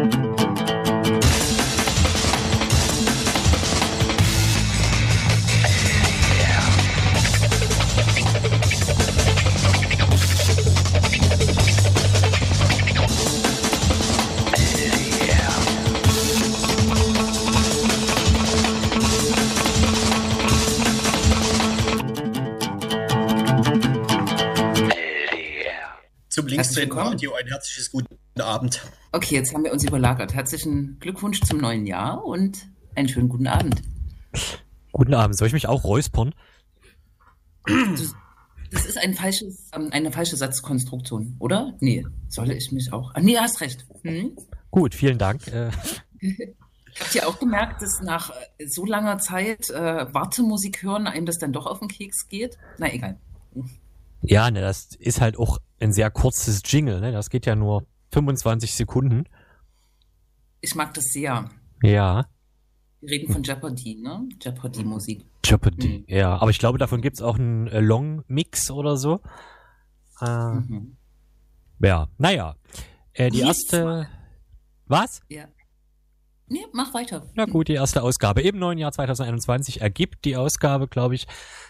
Zum linksdrehenden Radio ein herzliches guten Abend. Okay, jetzt haben wir uns überlagert. Herzlichen Glückwunsch zum neuen Jahr und einen schönen guten Abend. Guten Abend. Soll ich mich auch räuspern? Das, ist ein falsches, ähm, eine falsche Satzkonstruktion, oder? Nee, soll ich mich auch? Ah, nee, hast recht. Hm? Gut, vielen Dank. Äh, Habt ihr auch gemerkt, dass nach äh, so langer Zeit äh, Wartemusik hören einem das dann doch auf den Keks geht? Na egal. ja, ne, das ist halt auch ein sehr kurzes Jingle, ne? Das geht ja nur 25 Sekunden. Ich mag das sehr. Ja. Wir reden von Jeopardy, ne? Jeopardy-Musik. Jeopardy, ja. Aber ich glaube, davon gibt's auch einen äh, Long-Mix oder so. Äh, Mhm. Ja, naja. Äh, die Yes. erste. Was? Ja. Nee, mach weiter. Na gut, die erste Ausgabe im neuen Jahr 2021 ergibt die Ausgabe, glaube ich.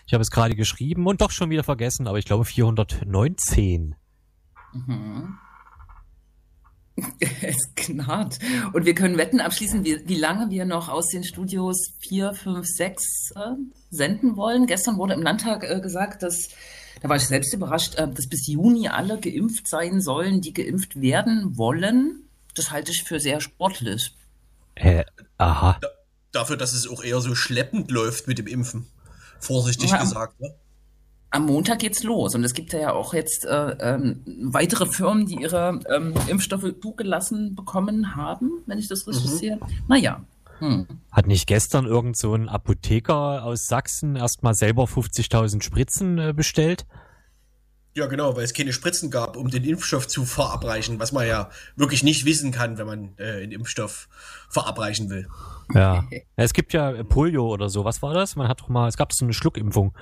Ich habe es gerade geschrieben und doch schon wieder vergessen, aber ich glaube 419. Mhm. Es knarrt. Und wir können Wetten abschließen, wie, wie lange wir noch aus den Studios 4, 5, 6 äh, senden wollen. Gestern wurde im Landtag äh, gesagt, dass, da war ich selbst überrascht, äh, dass bis Juni alle geimpft sein sollen, die geimpft werden wollen. Das halte ich für sehr sportlich. Äh, aha. Dafür, dass es auch eher so schleppend läuft mit dem Impfen. Vorsichtig Ja. gesagt. Ne? Am Montag geht's los und es gibt ja auch jetzt äh, ähm, weitere Firmen, die ihre ähm, Impfstoffe zugelassen bekommen haben, wenn ich das richtig Mhm. sehe. Naja. Hm. Hat nicht gestern irgend so ein Apotheker aus Sachsen erstmal selber 50.000 Spritzen äh, bestellt? Ja, genau, weil es keine Spritzen gab, um den Impfstoff zu verabreichen, was man ja wirklich nicht wissen kann, wenn man äh, einen Impfstoff verabreichen will. Ja. Es gibt ja Polio oder so. Was war das? Man hat doch mal, es gab so eine Schluckimpfung.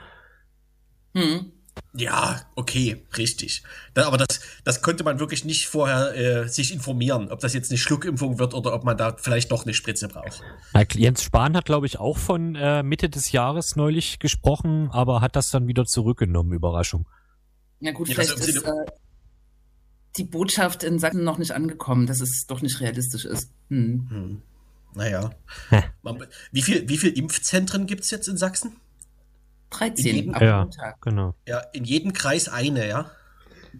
Hm. Ja, okay, richtig. Da, aber das, das konnte man wirklich nicht vorher äh, sich informieren, ob das jetzt eine Schluckimpfung wird oder ob man da vielleicht doch eine Spritze braucht. Jens Spahn hat, glaube ich, auch von äh, Mitte des Jahres neulich gesprochen, aber hat das dann wieder zurückgenommen. Überraschung. Ja gut, Ja, vielleicht also ist Sinne- äh, die Botschaft in Sachsen noch nicht angekommen, dass es doch nicht realistisch ist. Hm. Hm. Naja. Hä. Man- Wie viel, wie viel Impfzentren gibt's jetzt in Sachsen? 13 jedem- ab Ja. Montag. Genau. Ja, in jedem Kreis eine, ja?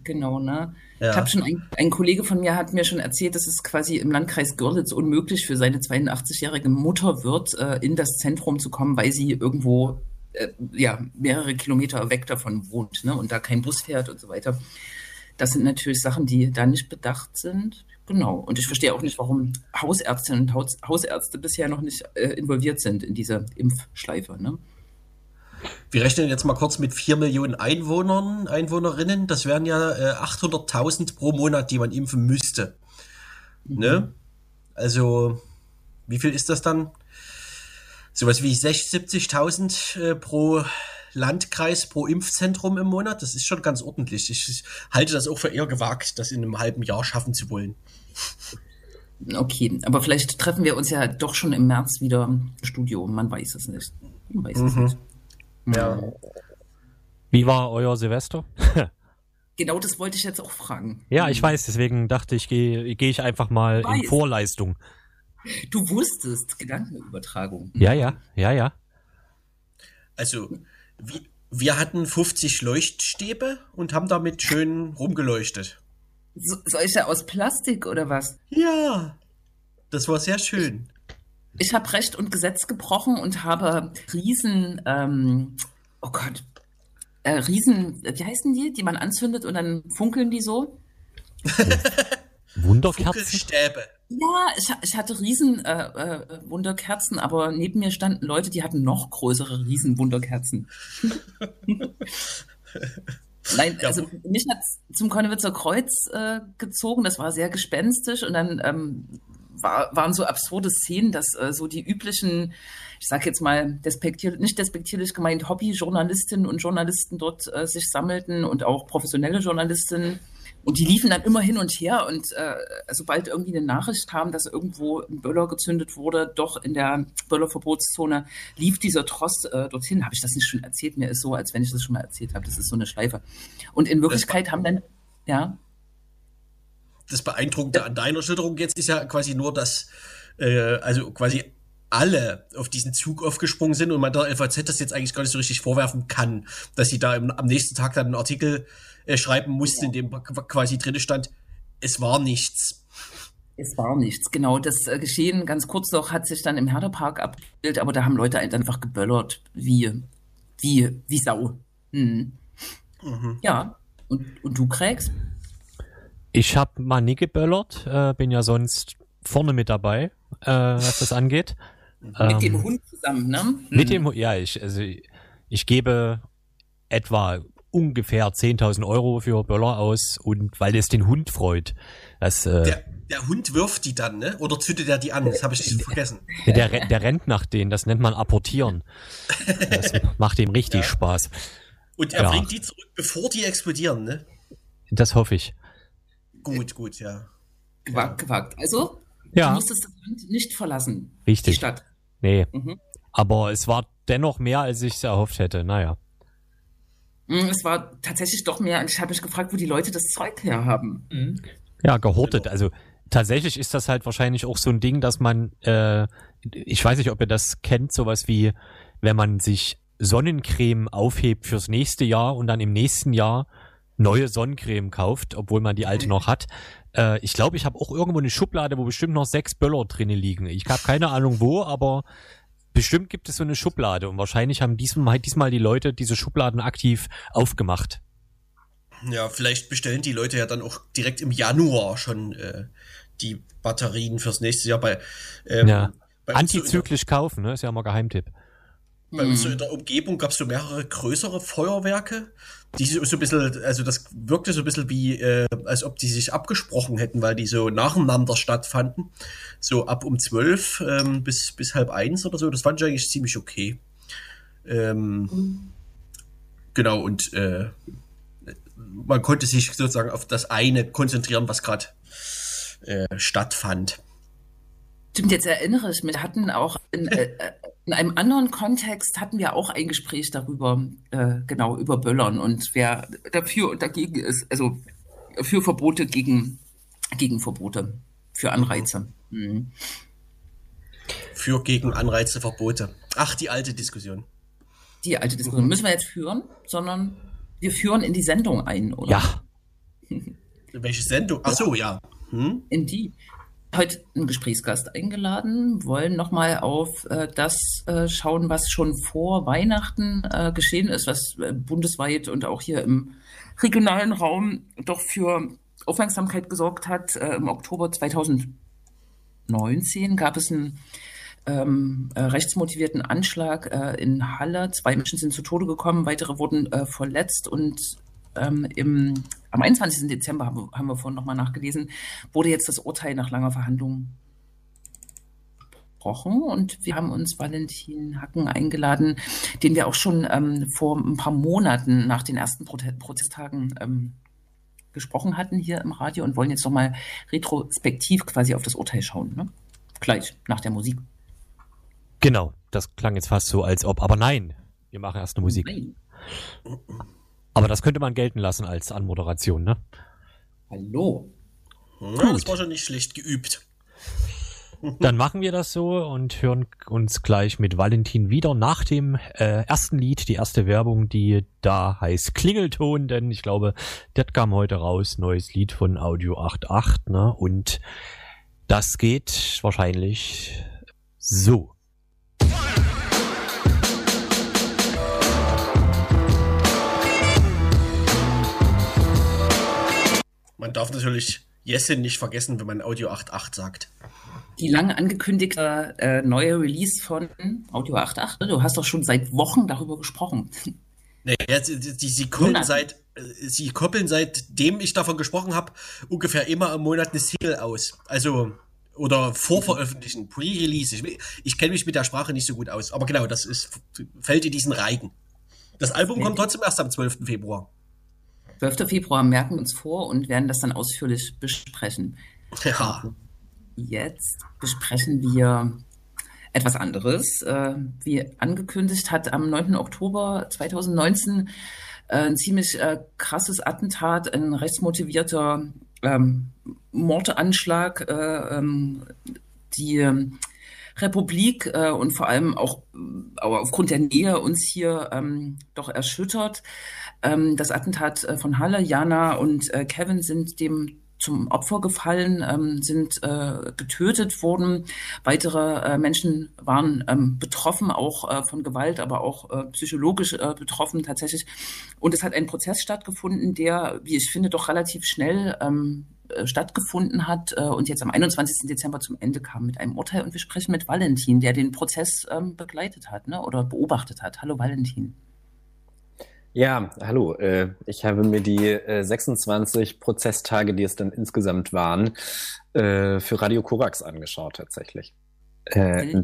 Genau, ne? Ja. Ich habe schon, ein, ein Kollege von mir hat mir schon erzählt, dass es quasi im Landkreis Görlitz unmöglich für seine 82-jährige Mutter wird, äh, in das Zentrum zu kommen, weil sie irgendwo äh, ja, mehrere Kilometer weg davon wohnt ne? und da kein Bus fährt und so weiter. Das sind natürlich Sachen, die da nicht bedacht sind. Genau. Und ich verstehe auch nicht, warum Hausärztinnen und Haus Hausärzte bisher noch nicht äh, involviert sind in diese Impfschleife. Ne? Wir rechnen jetzt mal kurz mit 4 Millionen Einwohnern, Einwohnerinnen. Das wären ja äh, 800.000 pro Monat, die man impfen müsste. Ne? Also, wie viel ist das dann? Sowas wie 60, 70.000 äh, pro Landkreis, pro Impfzentrum im Monat. Das ist schon ganz ordentlich. Ich, halte das auch für eher gewagt, das in einem halben Jahr schaffen zu wollen. Okay, aber vielleicht treffen wir uns ja doch schon im März wieder im Studio. Man weiß es nicht. Man weiß es Mhm. nicht. Ja. Wie war euer Silvester? Genau das wollte ich jetzt auch fragen. Ja, ich weiß, deswegen dachte ich, gehe geh ich einfach mal in. Vorleistung. Du wusstest, Gedankenübertragung. Ja, ja, ja, ja. Also, wir, wir hatten 50 Leuchtstäbe und haben damit schön rumgeleuchtet. So, solche aus Plastik oder was? Ja, das war sehr schön. Ich habe Recht und Gesetz gebrochen und habe Riesen, ähm, oh Gott, äh, Riesen, wie heißen die, die man anzündet und dann funkeln die so? Wunderkerzen? Funkelstäbe. Ja, ich, ich hatte riesen äh, äh, Wunderkerzen, aber neben mir standen Leute, die hatten noch größere Riesenwunderkerzen. Nein, Ja, also mich hat zum Konnewitzer Kreuz äh, gezogen, das war sehr gespenstisch und dann ähm, war, waren so absurde Szenen, dass äh, so die üblichen, ich sag jetzt mal, despektier nicht despektierlich gemeint, Hobbyjournalistinnen und Journalisten dort äh, sich sammelten und auch professionelle Journalistinnen Und die liefen dann immer hin und her und äh, sobald irgendwie eine Nachricht kam, dass irgendwo ein Böller gezündet wurde, doch in der Böllerverbotszone, lief dieser Tross äh, dorthin. Habe ich das nicht schon erzählt? Mir ist so, als wenn ich das schon mal erzählt habe. Das ist so eine Schleife. Und in Wirklichkeit haben dann, ja. Das Beeindruckende an deiner Schilderung jetzt ist ja quasi nur, dass, äh, also quasi alle auf diesen Zug aufgesprungen sind und man der FAZ das jetzt eigentlich gar nicht so richtig vorwerfen kann, dass sie da im, am nächsten Tag dann einen Artikel äh, schreiben mussten, in dem quasi drin stand, es war nichts. Es war nichts, genau. Das äh, Geschehen, ganz kurz noch, hat sich dann im Herderpark abgespielt, aber da haben Leute einfach geböllert, wie, wie, wie Sau. Hm. Mhm. Ja, und, und du, Craigs? Ich habe mal nie geböllert, äh, bin ja sonst vorne mit dabei, äh, was das angeht. Mit ähm, dem Hund zusammen, ne? Mit dem, ja, ich, also ich gebe etwa ungefähr 10.000 Euro für Böller aus und weil es den Hund freut. Das, äh, der, der Hund wirft die dann, ne? Oder zündet er die an? Das habe ich nicht vergessen. Der, der rennt nach denen, das nennt man apportieren. Das macht ihm richtig ja. Spaß. Und er ja. bringt die zurück, bevor die explodieren, ne? Das hoffe ich. Gut, gut, ja. Gewagt, gewagt. Also, ja. du musstest das Land nicht verlassen. Richtig. Die Stadt. Nee. Mhm. Aber es war dennoch mehr, als ich es erhofft hätte. Naja. Mm, es war tatsächlich doch mehr. Ich habe mich gefragt, wo die Leute das Zeug herhaben. Mhm. Ja, gehortet. Also tatsächlich ist das halt wahrscheinlich auch so ein Ding, dass man, äh, ich weiß nicht, ob ihr das kennt, sowas wie, wenn man sich Sonnencreme aufhebt fürs nächste Jahr und dann im nächsten Jahr neue Sonnencreme kauft, obwohl man die alte noch hat. Äh, ich glaube, ich habe auch irgendwo eine Schublade, wo bestimmt noch sechs Böller drinnen liegen. Ich habe keine Ahnung wo, aber bestimmt gibt es so eine Schublade und wahrscheinlich haben diesmal, diesmal die Leute diese Schubladen aktiv aufgemacht. Ja, vielleicht bestellen die Leute ja dann auch direkt im Januar schon äh, die Batterien fürs nächste Jahr bei. Ähm, ja. Bei Antizyklisch so kaufen, ne? Ist ja immer Geheimtipp. Bei uns so in der Umgebung gab es so mehrere größere Feuerwerke, die so, so ein bisschen, also das wirkte so ein bisschen wie, äh, als ob die sich abgesprochen hätten, weil die so nacheinander stattfanden. So ab um zwölf ähm, bis, bis halb eins oder so. Das fand ich eigentlich ziemlich okay. Ähm, mhm. Genau, und äh, man konnte sich sozusagen auf das eine konzentrieren, was gerade äh, stattfand. Stimmt, jetzt erinnere ich mich, wir hatten auch in, äh, in, einem anderen Kontext hatten wir auch ein Gespräch darüber, äh, genau, über Böllern und wer dafür und dagegen ist, also für Verbote gegen, gegen Verbote, für Anreize. Mhm. Für gegen Anreize, Verbote. Ach, die alte Diskussion. Die alte Diskussion müssen wir jetzt führen, sondern wir führen in die Sendung ein, oder? Ja. Welche Sendung? Ach so, ja. Hm? In die. Heute einen Gesprächsgast eingeladen, wollen nochmal auf äh, das äh, schauen, was schon vor Weihnachten äh, geschehen ist, was äh, bundesweit und auch hier im regionalen Raum doch für Aufmerksamkeit gesorgt hat. Äh, Im Oktober 2019 gab es einen ähm, äh, rechtsmotivierten Anschlag in Halle. Zwei Menschen sind zu Tode gekommen, weitere wurden verletzt und ähm, im, am 21. Dezember haben wir, haben wir vorhin nochmal nachgelesen, wurde jetzt das Urteil nach langer Verhandlung gesprochen und wir haben uns Valentin Hacken eingeladen, den wir auch schon ähm, vor ein paar Monaten nach den ersten Prote Protesttagen ähm, gesprochen hatten hier im Radio und wollen jetzt nochmal retrospektiv quasi auf das Urteil schauen. Ne? Gleich nach der Musik. Genau, das klang jetzt fast so, als ob, aber nein, wir machen erst eine Musik. Nein. Aber das könnte man gelten lassen als Anmoderation, ne? Hallo. Ja, das war schon nicht schlecht geübt. Dann machen wir das so und hören uns gleich mit Valentin wieder nach dem äh, ersten Lied, die erste Werbung, die da heißt Klingelton, denn ich glaube, das kam heute raus, neues Lied von Audio 88, ne? Und das geht wahrscheinlich so. Man darf natürlich Jessin nicht vergessen, wenn man Audio 8.8 sagt. Die lange angekündigte äh, neue Release von Audio 8.8, du hast doch schon seit Wochen darüber gesprochen. Naja, sie, sie, sie koppeln seit, äh, sie koppeln seitdem ich davon gesprochen habe, ungefähr immer im Monat eine Single aus. Also, oder vorveröffentlichen, Pre-Release. Ich, ich kenne mich mit der Sprache nicht so gut aus. Aber genau, das ist, fällt in diesen Reigen. Das Album kommt trotzdem erst am 12. Februar. 12. Februar merken wir uns vor und werden das dann ausführlich besprechen. Ja. Jetzt besprechen wir etwas anderes. Äh, wie angekündigt hat am 9. Oktober 2019 äh, ein ziemlich äh, krasses Attentat, ein rechtsmotivierter ähm, Mordanschlag, äh, ähm, die ähm, Republik äh, und vor allem auch aber aufgrund der Nähe uns hier ähm, doch erschüttert. Ähm, das Attentat äh, von Halle, Jana und äh, Kevin sind dem zum Opfer gefallen, ähm, sind äh, getötet worden. Weitere äh, Menschen waren ähm, betroffen, auch äh, von Gewalt, aber auch äh, psychologisch äh, betroffen tatsächlich. Und es hat ein Prozess stattgefunden, der, wie ich finde, doch relativ schnell ähm, äh, stattgefunden hat äh, und jetzt am 21. Dezember zum Ende kam mit einem Urteil. Und wir sprechen mit Valentin, der den Prozess ähm, begleitet hat ne, oder beobachtet hat. Hallo Valentin. Ja, hallo. Äh, ich habe mir die äh, 26 Prozesstage, die es dann insgesamt waren, äh, für Radio Korax angeschaut tatsächlich. Äh,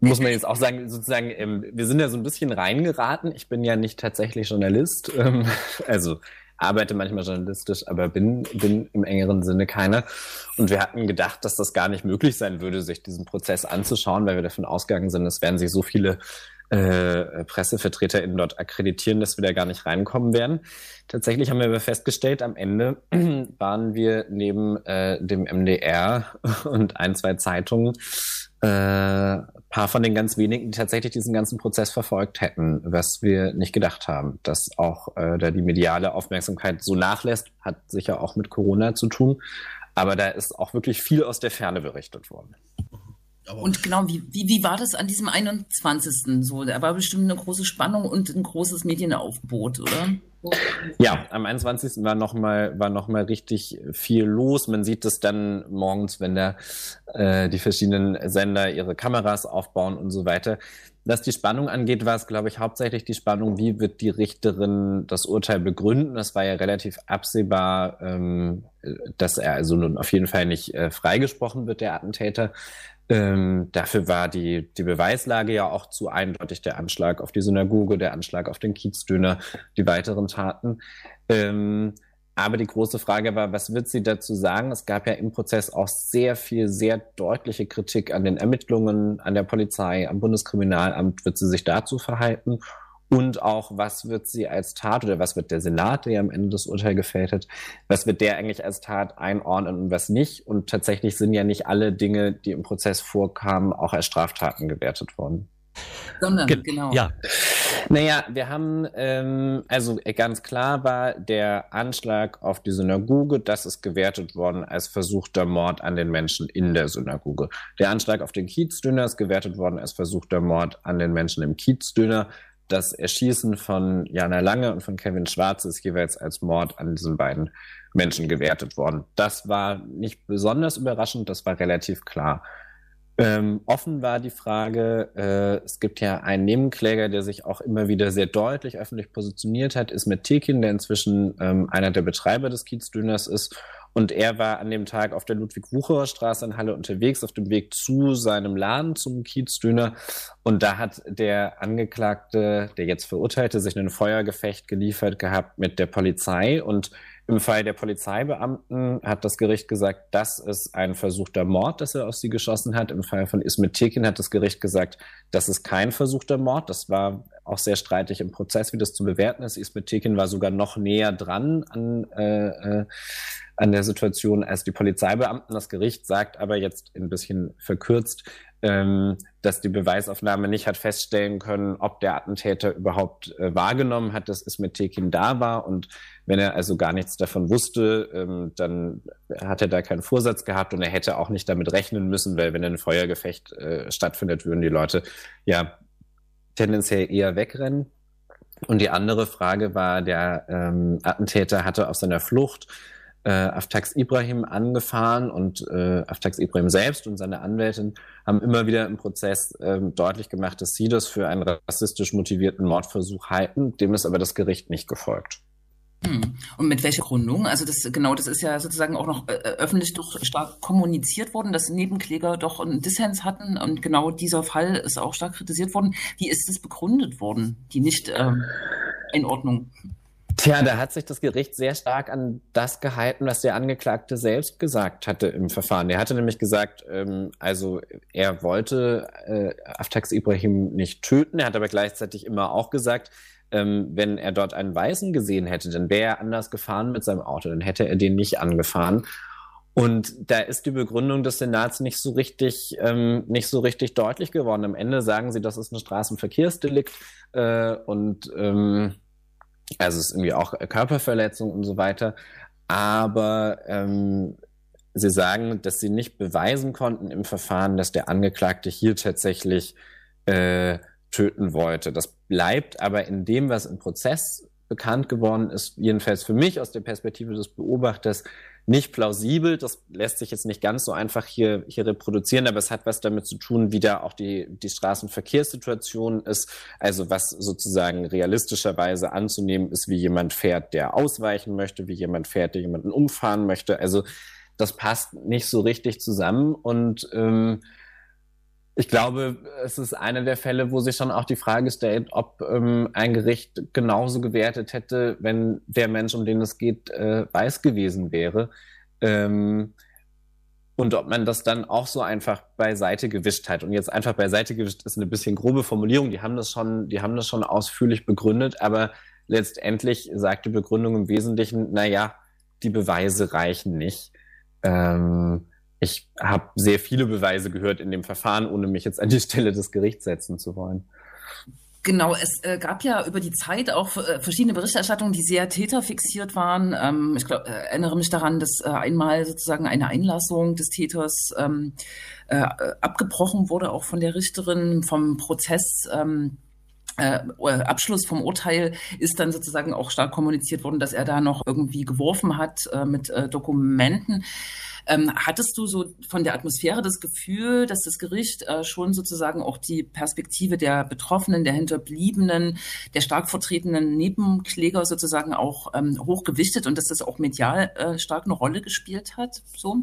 muss man jetzt auch sagen, sozusagen, ähm, wir sind ja so ein bisschen reingeraten. Ich bin ja nicht tatsächlich Journalist, ähm, also arbeite manchmal journalistisch, aber bin, bin im engeren Sinne keiner. Und wir hatten gedacht, dass das gar nicht möglich sein würde, sich diesen Prozess anzuschauen, weil wir davon ausgegangen sind, es werden sich so viele äh, PressevertreterInnen dort akkreditieren, dass wir da gar nicht reinkommen werden. Tatsächlich haben wir aber festgestellt, am Ende waren wir neben äh, dem MDR und ein, zwei Zeitungen äh, paar von den ganz wenigen, die tatsächlich diesen ganzen Prozess verfolgt hätten, was wir nicht gedacht haben. Dass auch äh, da die mediale Aufmerksamkeit so nachlässt, hat sicher auch mit Corona zu tun. Aber da ist auch wirklich viel aus der Ferne berichtet worden. Aber und genau, wie, wie, wie war das an diesem 21. so? Da war bestimmt eine große Spannung und ein großes Medienaufgebot, oder? Ja, am 21. war nochmal noch richtig viel los. Man sieht es dann morgens, wenn da äh, die verschiedenen Sender ihre Kameras aufbauen und so weiter. Was die Spannung angeht, war es, glaube ich, hauptsächlich die Spannung, wie wird die Richterin das Urteil begründen. Das war ja relativ absehbar, ähm, dass er also nun auf jeden Fall nicht äh, freigesprochen wird, der Attentäter. Ähm, dafür war die, die Beweislage ja auch zu eindeutig. Der Anschlag auf die Synagoge, der Anschlag auf den Kiezdöner, die weiteren Taten. Ähm, aber die große Frage war, was wird sie dazu sagen? Es gab ja im Prozess auch sehr viel, sehr deutliche Kritik an den Ermittlungen, an der Polizei, am Bundeskriminalamt. Wird sie sich dazu verhalten? Und auch, was wird sie als Tat oder was wird der Senat, der ja am Ende das Urteil gefällt hat, was wird der eigentlich als Tat einordnen und was nicht? Und tatsächlich sind ja nicht alle Dinge, die im Prozess vorkamen, auch als Straftaten gewertet worden. Sondern, Ge genau. Ja. Naja, wir haben, ähm, also ganz klar war der Anschlag auf die Synagoge, das ist gewertet worden als versuchter Mord an den Menschen in der Synagoge. Der Anschlag auf den Kiezdöner ist gewertet worden als versuchter Mord an den Menschen im Kiezdöner das Erschießen von Jana Lange und von Kevin Schwarz ist jeweils als Mord an diesen beiden Menschen gewertet worden. Das war nicht besonders überraschend, das war relativ klar. Ähm, offen war die Frage, äh, es gibt ja einen Nebenkläger, der sich auch immer wieder sehr deutlich öffentlich positioniert hat, ist mit Tekin, der inzwischen ähm, einer der Betreiber des Kiezdöners ist und er war an dem Tag auf der Ludwig-Wucherer Straße in Halle unterwegs, auf dem Weg zu seinem Laden, zum Kiezdöner. Und da hat der Angeklagte, der jetzt Verurteilte, sich ein Feuergefecht geliefert gehabt mit der Polizei. Und im Fall der Polizeibeamten hat das Gericht gesagt, das ist ein versuchter Mord, dass er auf sie geschossen hat. Im Fall von Ismet Tekin hat das Gericht gesagt, das ist kein versuchter Mord. Das war auch sehr streitig im Prozess, wie das zu bewerten ist. Ismet Tekin war sogar noch näher dran an, äh, äh, an der Situation als die Polizeibeamten. Das Gericht sagt aber jetzt ein bisschen verkürzt, ähm, dass die Beweisaufnahme nicht hat feststellen können, ob der Attentäter überhaupt äh, wahrgenommen hat, dass Ismet Tekin da war und wenn er also gar nichts davon wusste, ähm, dann hat er da keinen Vorsatz gehabt und er hätte auch nicht damit rechnen müssen, weil wenn ein Feuergefecht äh, stattfindet, würden die Leute ja tendenziell eher wegrennen. Und die andere Frage war, der ähm, Attentäter hatte auf seiner Flucht äh, Aftax Ibrahim angefahren und äh, Aftax Ibrahim selbst und seine Anwältin haben immer wieder im Prozess ähm, deutlich gemacht, dass sie das für einen rassistisch motivierten Mordversuch halten. Dem ist aber das Gericht nicht gefolgt. Hm. Und mit welcher Gründung? Also das genau, das ist ja sozusagen auch noch äh, öffentlich doch stark kommuniziert worden, dass Nebenkläger doch einen Dissens hatten und genau dieser Fall ist auch stark kritisiert worden. Wie ist es begründet worden, die nicht ähm? Tja, da hat sich das Gericht sehr stark an das gehalten, was der Angeklagte selbst gesagt hatte im Verfahren. Er hatte nämlich gesagt, ähm, also er wollte äh, Aftax Ibrahim nicht töten, er hat aber gleichzeitig immer auch gesagt, ähm, wenn er dort einen Weißen gesehen hätte, dann wäre er anders gefahren mit seinem Auto, dann hätte er den nicht angefahren. Und da ist die Begründung des Senats nicht so richtig, ähm, nicht so richtig deutlich geworden. Am Ende sagen sie, das ist ein Straßenverkehrsdelikt äh, und ähm, also es ist irgendwie auch Körperverletzung und so weiter. Aber ähm, sie sagen, dass sie nicht beweisen konnten im Verfahren, dass der Angeklagte hier tatsächlich äh, töten wollte. Das bleibt aber in dem, was im Prozess bekannt geworden ist, jedenfalls für mich aus der Perspektive des Beobachters, nicht plausibel. Das lässt sich jetzt nicht ganz so einfach hier, hier reproduzieren, aber es hat was damit zu tun, wie da auch die, die Straßenverkehrssituation ist. Also was sozusagen realistischerweise anzunehmen ist, wie jemand fährt, der ausweichen möchte, wie jemand fährt, der jemanden umfahren möchte. Also das passt nicht so richtig zusammen und ähm, ich glaube, es ist einer der Fälle, wo sich schon auch die Frage stellt, ob ähm, ein Gericht genauso gewertet hätte, wenn der Mensch, um den es geht, äh, weiß gewesen wäre. Ähm, und ob man das dann auch so einfach beiseite gewischt hat. Und jetzt einfach beiseite gewischt ist eine bisschen grobe Formulierung. Die haben das schon, die haben das schon ausführlich begründet, aber letztendlich sagt die Begründung im Wesentlichen, na ja, die Beweise reichen nicht. Ähm, ich habe sehr viele Beweise gehört in dem Verfahren, ohne mich jetzt an die Stelle des Gerichts setzen zu wollen. Genau, es äh, gab ja über die Zeit auch äh, verschiedene Berichterstattungen, die sehr täterfixiert waren. Ähm, ich glaub, äh, erinnere mich daran, dass äh, einmal sozusagen eine Einlassung des Täters ähm, äh, abgebrochen wurde, auch von der Richterin vom Prozess. Ähm, äh, Abschluss vom Urteil ist dann sozusagen auch stark kommuniziert worden, dass er da noch irgendwie geworfen hat mit Dokumenten. Ähm, hattest du so von der Atmosphäre das Gefühl, dass das Gericht äh, schon sozusagen auch die Perspektive der Betroffenen, der Hinterbliebenen, der stark vertretenen Nebenkläger sozusagen auch ähm, hochgewichtet und dass das auch medial äh, stark eine Rolle gespielt hat? So?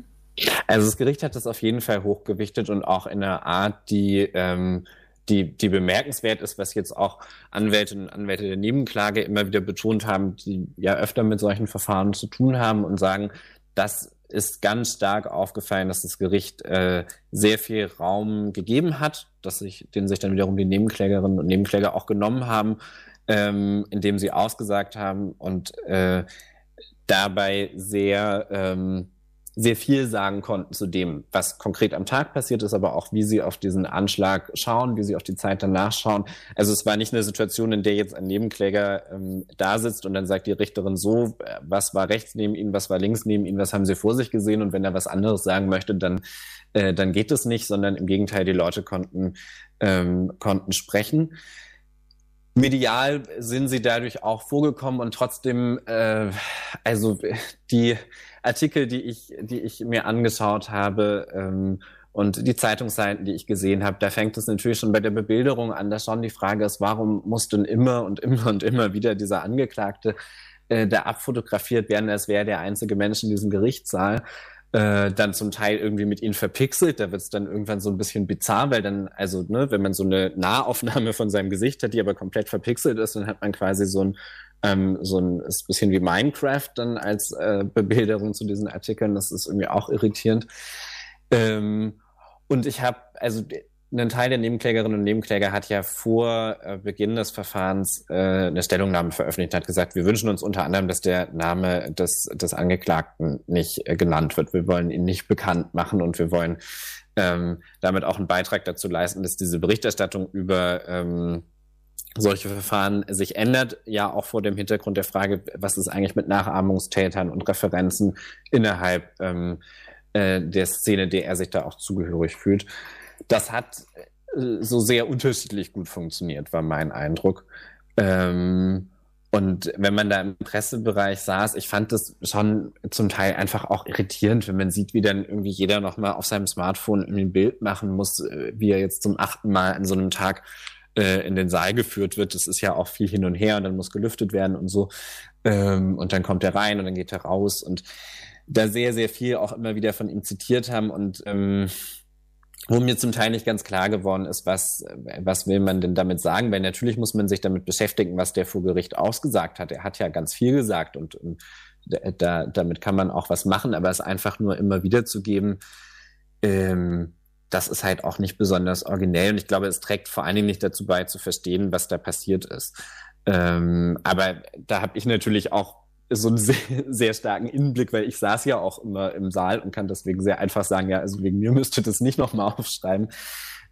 Also das Gericht hat das auf jeden Fall hochgewichtet und auch in einer Art, die ähm, die, die bemerkenswert ist, was jetzt auch Anwältinnen und Anwälte der Nebenklage immer wieder betont haben, die ja öfter mit solchen Verfahren zu tun haben und sagen, das ist ganz stark aufgefallen, dass das Gericht äh, sehr viel Raum gegeben hat, dass sich, den sich dann wiederum die Nebenklägerinnen und Nebenkläger auch genommen haben, ähm, indem sie ausgesagt haben und äh, dabei sehr ähm, sehr viel sagen konnten zu dem, was konkret am Tag passiert ist, aber auch wie sie auf diesen Anschlag schauen, wie sie auf die Zeit danach schauen. Also es war nicht eine Situation, in der jetzt ein Nebenkläger ähm, da sitzt und dann sagt die Richterin so, äh, was war rechts neben ihnen, was war links neben ihnen, was haben sie vor sich gesehen und wenn er was anderes sagen möchte, dann, äh, dann geht es nicht, sondern im Gegenteil, die Leute konnten, ähm, konnten sprechen medial sind sie dadurch auch vorgekommen und trotzdem, äh, also die Artikel, die ich, die ich mir angeschaut habe ähm, und die Zeitungsseiten, die ich gesehen habe, da fängt es natürlich schon bei der Bebilderung an, dass schon die Frage ist, warum muss denn immer und immer und immer wieder dieser Angeklagte äh, da abfotografiert werden, als wäre der einzige Mensch in diesem Gerichtssaal äh, dann zum Teil irgendwie mit ihnen verpixelt. Da wird es dann irgendwann so ein bisschen bizarr, weil dann, also, ne, wenn man so eine Nahaufnahme von seinem Gesicht hat, die aber komplett verpixelt ist, dann hat man quasi so ein, ähm, so ein ist bisschen wie Minecraft dann als äh, Bebilderung zu diesen Artikeln. Das ist irgendwie auch irritierend. Ähm, und ich habe, also ein Teil der Nebenklägerinnen und Nebenkläger hat ja vor äh, Beginn des Verfahrens äh, eine Stellungnahme veröffentlicht, hat gesagt, wir wünschen uns unter anderem, dass der Name des, des Angeklagten nicht äh, genannt wird. Wir wollen ihn nicht bekannt machen und wir wollen ähm, damit auch einen Beitrag dazu leisten, dass diese Berichterstattung über ähm, solche Verfahren sich ändert, ja auch vor dem Hintergrund der Frage, was ist eigentlich mit Nachahmungstätern und Referenzen innerhalb ähm, äh, der Szene, der er sich da auch zugehörig fühlt das hat äh, so sehr unterschiedlich gut funktioniert, war mein Eindruck. Ähm, und wenn man da im Pressebereich saß, ich fand das schon zum Teil einfach auch irritierend, wenn man sieht, wie dann irgendwie jeder nochmal auf seinem Smartphone ein Bild machen muss, äh, wie er jetzt zum achten Mal an so einem Tag äh, in den Saal geführt wird. Das ist ja auch viel hin und her und dann muss gelüftet werden und so. Ähm, und dann kommt er rein und dann geht er raus und da sehr, sehr viel auch immer wieder von ihm zitiert haben und ähm, wo mir zum Teil nicht ganz klar geworden ist, was, was will man denn damit sagen? Weil natürlich muss man sich damit beschäftigen, was der vor Gericht ausgesagt hat. Er hat ja ganz viel gesagt und, und da, damit kann man auch was machen, aber es einfach nur immer wieder zu geben, ähm, das ist halt auch nicht besonders originell und ich glaube, es trägt vor allen Dingen nicht dazu bei, zu verstehen, was da passiert ist. Ähm, aber da habe ich natürlich auch so einen sehr, sehr starken Innenblick, weil ich saß ja auch immer im Saal und kann deswegen sehr einfach sagen, ja, also wegen mir müsste das nicht nochmal aufschreiben.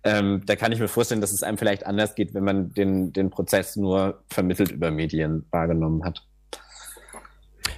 Ähm, da kann ich mir vorstellen, dass es einem vielleicht anders geht, wenn man den, den Prozess nur vermittelt über Medien wahrgenommen hat.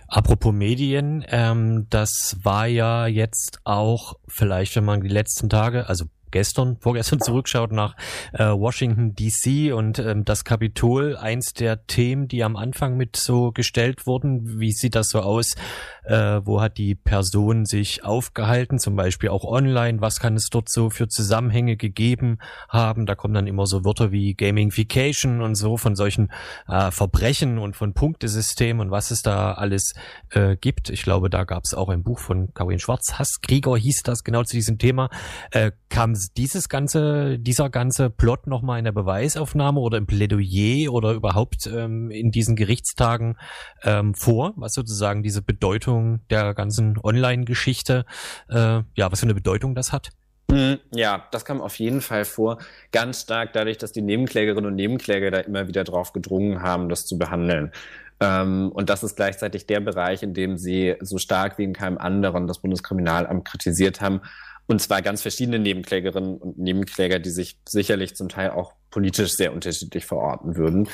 Apropos Medien, ähm, das war ja jetzt auch vielleicht, wenn man die letzten Tage, also gestern, vorgestern zurückschaut nach äh, Washington DC und ähm, das Kapitol, eins der Themen, die am Anfang mit so gestellt wurden. Wie sieht das so aus? Äh, wo hat die Person sich aufgehalten? Zum Beispiel auch online. Was kann es dort so für Zusammenhänge gegeben haben? Da kommen dann immer so Wörter wie Gamification und so von solchen äh, Verbrechen und von Punktesystemen und was es da alles äh, gibt. Ich glaube, da gab es auch ein Buch von Karin Schwarz, Hasskrieger hieß das genau zu diesem Thema. Äh, kam dieses ganze, dieser ganze Plot nochmal in der Beweisaufnahme oder im Plädoyer oder überhaupt ähm, in diesen Gerichtstagen ähm, vor, was sozusagen diese Bedeutung der ganzen Online-Geschichte, äh, ja, was für eine Bedeutung das hat? Hm, ja, das kam auf jeden Fall vor. Ganz stark dadurch, dass die Nebenklägerinnen und Nebenkläger da immer wieder drauf gedrungen haben, das zu behandeln. Ähm, und das ist gleichzeitig der Bereich, in dem sie so stark wie in keinem anderen das Bundeskriminalamt kritisiert haben, und zwar ganz verschiedene Nebenklägerinnen und Nebenkläger, die sich sicherlich zum Teil auch politisch sehr unterschiedlich verorten würden.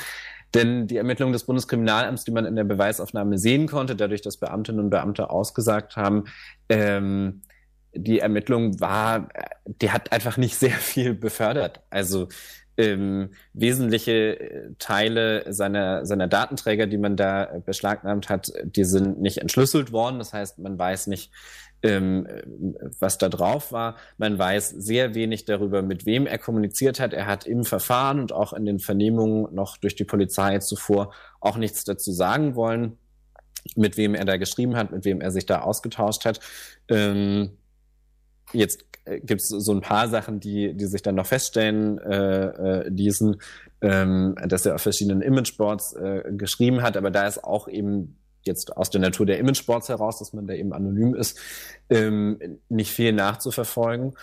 Denn die Ermittlungen des Bundeskriminalamts, die man in der Beweisaufnahme sehen konnte, dadurch, dass Beamtinnen und Beamte ausgesagt haben, ähm, die Ermittlung war, die hat einfach nicht sehr viel befördert. Also ähm, wesentliche Teile seiner, seiner Datenträger, die man da beschlagnahmt hat, die sind nicht entschlüsselt worden. Das heißt, man weiß nicht, ähm, was da drauf war. Man weiß sehr wenig darüber, mit wem er kommuniziert hat. Er hat im Verfahren und auch in den Vernehmungen noch durch die Polizei zuvor auch nichts dazu sagen wollen, mit wem er da geschrieben hat, mit wem er sich da ausgetauscht hat. Ähm, jetzt äh, gibt es so ein paar Sachen, die, die sich dann noch feststellen äh, äh, ließen, ähm, dass er auf verschiedenen Imageboards äh, geschrieben hat, aber da ist auch eben jetzt aus der Natur der Image-Sports heraus, dass man da eben anonym ist, ähm, nicht viel nachzuverfolgen.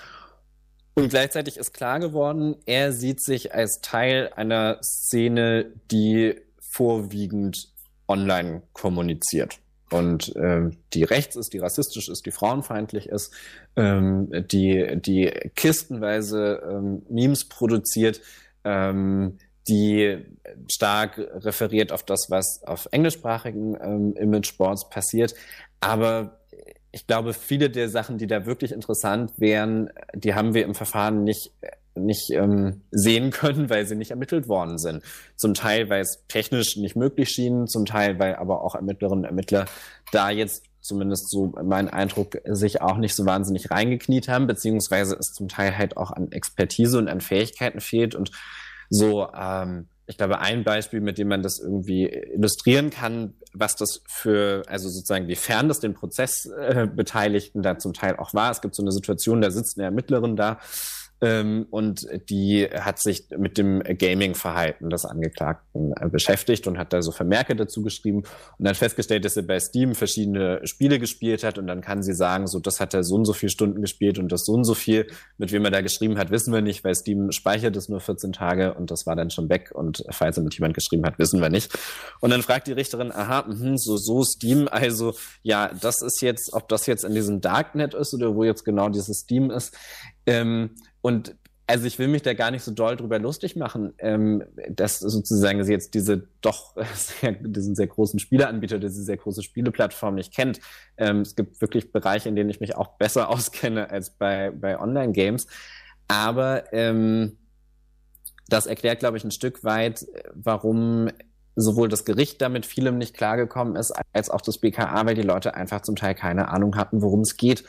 Und gleichzeitig ist klar geworden, er sieht sich als Teil einer Szene, die vorwiegend online kommuniziert. Und ähm, die rechts ist, die rassistisch ist, die frauenfeindlich ist, ähm, die, die kistenweise ähm, Memes produziert, ähm, die stark referiert auf das, was auf englischsprachigen ähm, Image-Boards passiert. Aber ich glaube, viele der Sachen, die da wirklich interessant wären, die haben wir im Verfahren nicht, nicht ähm, sehen können, weil sie nicht ermittelt worden sind. Zum Teil, weil es technisch nicht möglich schien, zum Teil, weil aber auch Ermittlerinnen und Ermittler da jetzt zumindest so mein Eindruck, sich auch nicht so wahnsinnig reingekniet haben, beziehungsweise es zum Teil halt auch an Expertise und an Fähigkeiten fehlt und so, ähm, ich glaube, ein Beispiel, mit dem man das irgendwie illustrieren kann, was das für, also sozusagen, wie fern das den Prozessbeteiligten äh, da zum Teil auch war. Es gibt so eine Situation, da sitzt eine Ermittlerin da ähm, und die hat sich mit dem Gaming-Verhalten des Angeklagten äh, beschäftigt und hat da so Vermerke dazu geschrieben und dann festgestellt, dass er bei Steam verschiedene Spiele gespielt hat und dann kann sie sagen, so das hat er so und so viele Stunden gespielt und das so und so viel. Mit wem er da geschrieben hat, wissen wir nicht, weil Steam speichert es nur 14 Tage und das war dann schon weg und falls er mit jemand geschrieben hat, wissen wir nicht. Und dann fragt die Richterin, aha, mh, so, so Steam, also ja, das ist jetzt, ob das jetzt in diesem Darknet ist oder wo jetzt genau dieses Steam ist, ähm, und also ich will mich da gar nicht so doll drüber lustig machen, ähm, dass sozusagen sie jetzt diese doch sehr, diesen sehr großen Spieleanbieter, diese sehr große Spieleplattform nicht kennt. Ähm, es gibt wirklich Bereiche, in denen ich mich auch besser auskenne als bei, bei Online-Games. Aber ähm, das erklärt, glaube ich, ein Stück weit, warum sowohl das Gericht damit vielem nicht klargekommen ist, als auch das BKA, weil die Leute einfach zum Teil keine Ahnung hatten, worum es geht.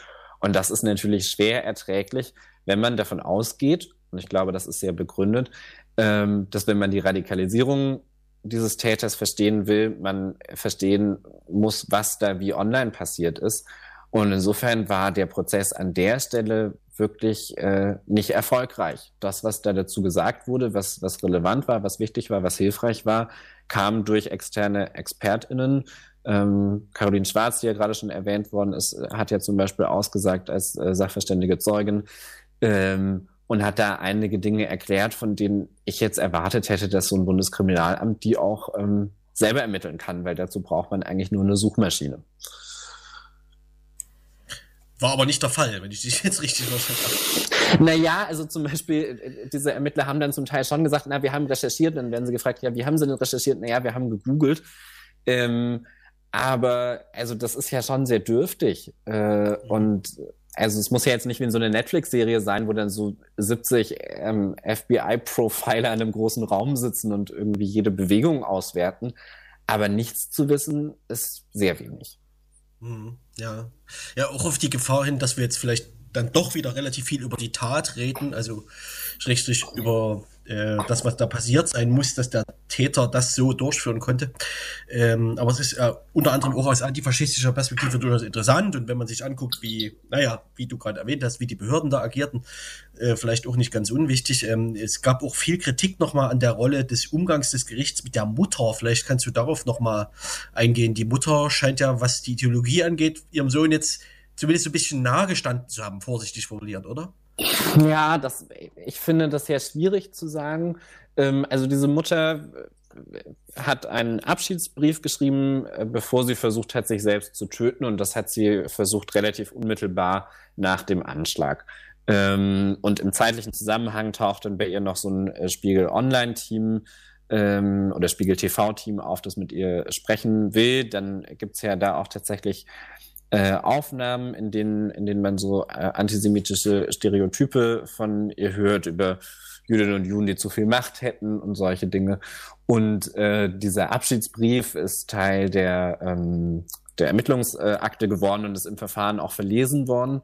Und das ist natürlich schwer erträglich, wenn man davon ausgeht, und ich glaube, das ist sehr begründet, ähm, dass wenn man die Radikalisierung dieses Täters verstehen will, man verstehen muss, was da wie online passiert ist. Und insofern war der Prozess an der Stelle wirklich äh, nicht erfolgreich. Das, was da dazu gesagt wurde, was, was relevant war, was wichtig war, was hilfreich war, kam durch externe ExpertInnen. Ähm, Caroline Schwarz, die ja gerade schon erwähnt worden ist, hat ja zum Beispiel ausgesagt als äh, sachverständige Zeugin ähm, und hat da einige Dinge erklärt, von denen ich jetzt erwartet hätte, dass so ein Bundeskriminalamt die auch ähm, selber ermitteln kann, weil dazu braucht man eigentlich nur eine Suchmaschine. War aber nicht der Fall, wenn ich dich jetzt richtig verstanden habe. Naja, also zum Beispiel, äh, diese Ermittler haben dann zum Teil schon gesagt, na, wir haben recherchiert. Dann werden sie gefragt, ja, wie haben sie denn recherchiert? Naja, wir haben gegoogelt. Ähm, aber also das ist ja schon sehr dürftig. Äh, mhm. Und also es muss ja jetzt nicht wie in so einer Netflix-Serie sein, wo dann so 70 ähm, FBI-Profiler in einem großen Raum sitzen und irgendwie jede Bewegung auswerten. Aber nichts zu wissen ist sehr wenig. Mhm. Ja. Ja, auch auf die Gefahr hin, dass wir jetzt vielleicht dann doch wieder relativ viel über die Tat reden, also schrägstrich über äh, das, was da passiert sein muss, dass der Täter das so durchführen konnte. Ähm, aber es ist äh, unter anderem auch aus antifaschistischer Perspektive durchaus interessant und wenn man sich anguckt, wie, naja, wie du gerade erwähnt hast, wie die Behörden da agierten, äh, vielleicht auch nicht ganz unwichtig. Ähm, es gab auch viel Kritik nochmal an der Rolle des Umgangs des Gerichts mit der Mutter. Vielleicht kannst du darauf nochmal eingehen. Die Mutter scheint ja, was die Ideologie angeht, ihrem Sohn jetzt zumindest ein bisschen nahe gestanden zu haben, vorsichtig formuliert, oder? Ja, das, ich finde das sehr schwierig zu sagen. Ähm, also diese Mutter äh, hat einen Abschiedsbrief geschrieben, äh, bevor sie versucht hat, sich selbst zu töten. Und das hat sie versucht relativ unmittelbar nach dem Anschlag. Ähm, und im zeitlichen Zusammenhang taucht dann bei ihr noch so ein äh, Spiegel Online-Team ähm, oder Spiegel TV-Team auf, das mit ihr sprechen will. Dann gibt's ja da auch tatsächlich äh, Aufnahmen, in denen, in denen man so äh, antisemitische Stereotype von ihr hört über Jüdinnen und Juden, die zu viel Macht hätten und solche Dinge. Und äh, dieser Abschiedsbrief ist Teil der, ähm, der Ermittlungsakte geworden und ist im Verfahren auch verlesen worden.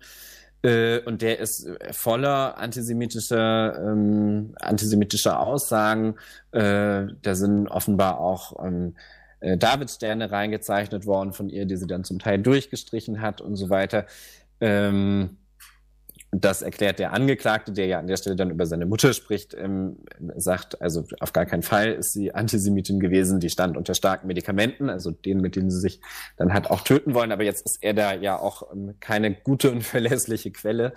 Äh, und der ist voller antisemitischer, ähm, antisemitischer Aussagen. Äh, da sind offenbar auch ähm, äh, Davidsterne reingezeichnet worden von ihr, die sie dann zum Teil durchgestrichen hat und so weiter. Ähm, das erklärt der Angeklagte, der ja an der Stelle dann über seine Mutter spricht, ähm, sagt, also auf gar keinen Fall ist sie Antisemitin gewesen, die stand unter starken Medikamenten, also denen, mit denen sie sich dann hat auch töten wollen, aber jetzt ist er da ja auch ähm, keine gute und verlässliche Quelle.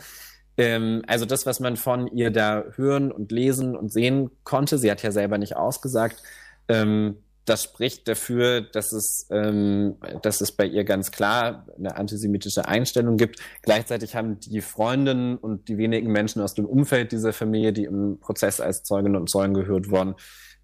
Ähm, also das, was man von ihr da hören und lesen und sehen konnte, sie hat ja selber nicht ausgesagt, ähm, das spricht dafür, dass es, ähm, dass es bei ihr ganz klar eine antisemitische Einstellung gibt. Gleichzeitig haben die Freundinnen und die wenigen Menschen aus dem Umfeld dieser Familie, die im Prozess als Zeuginnen und Zeugen gehört wurden,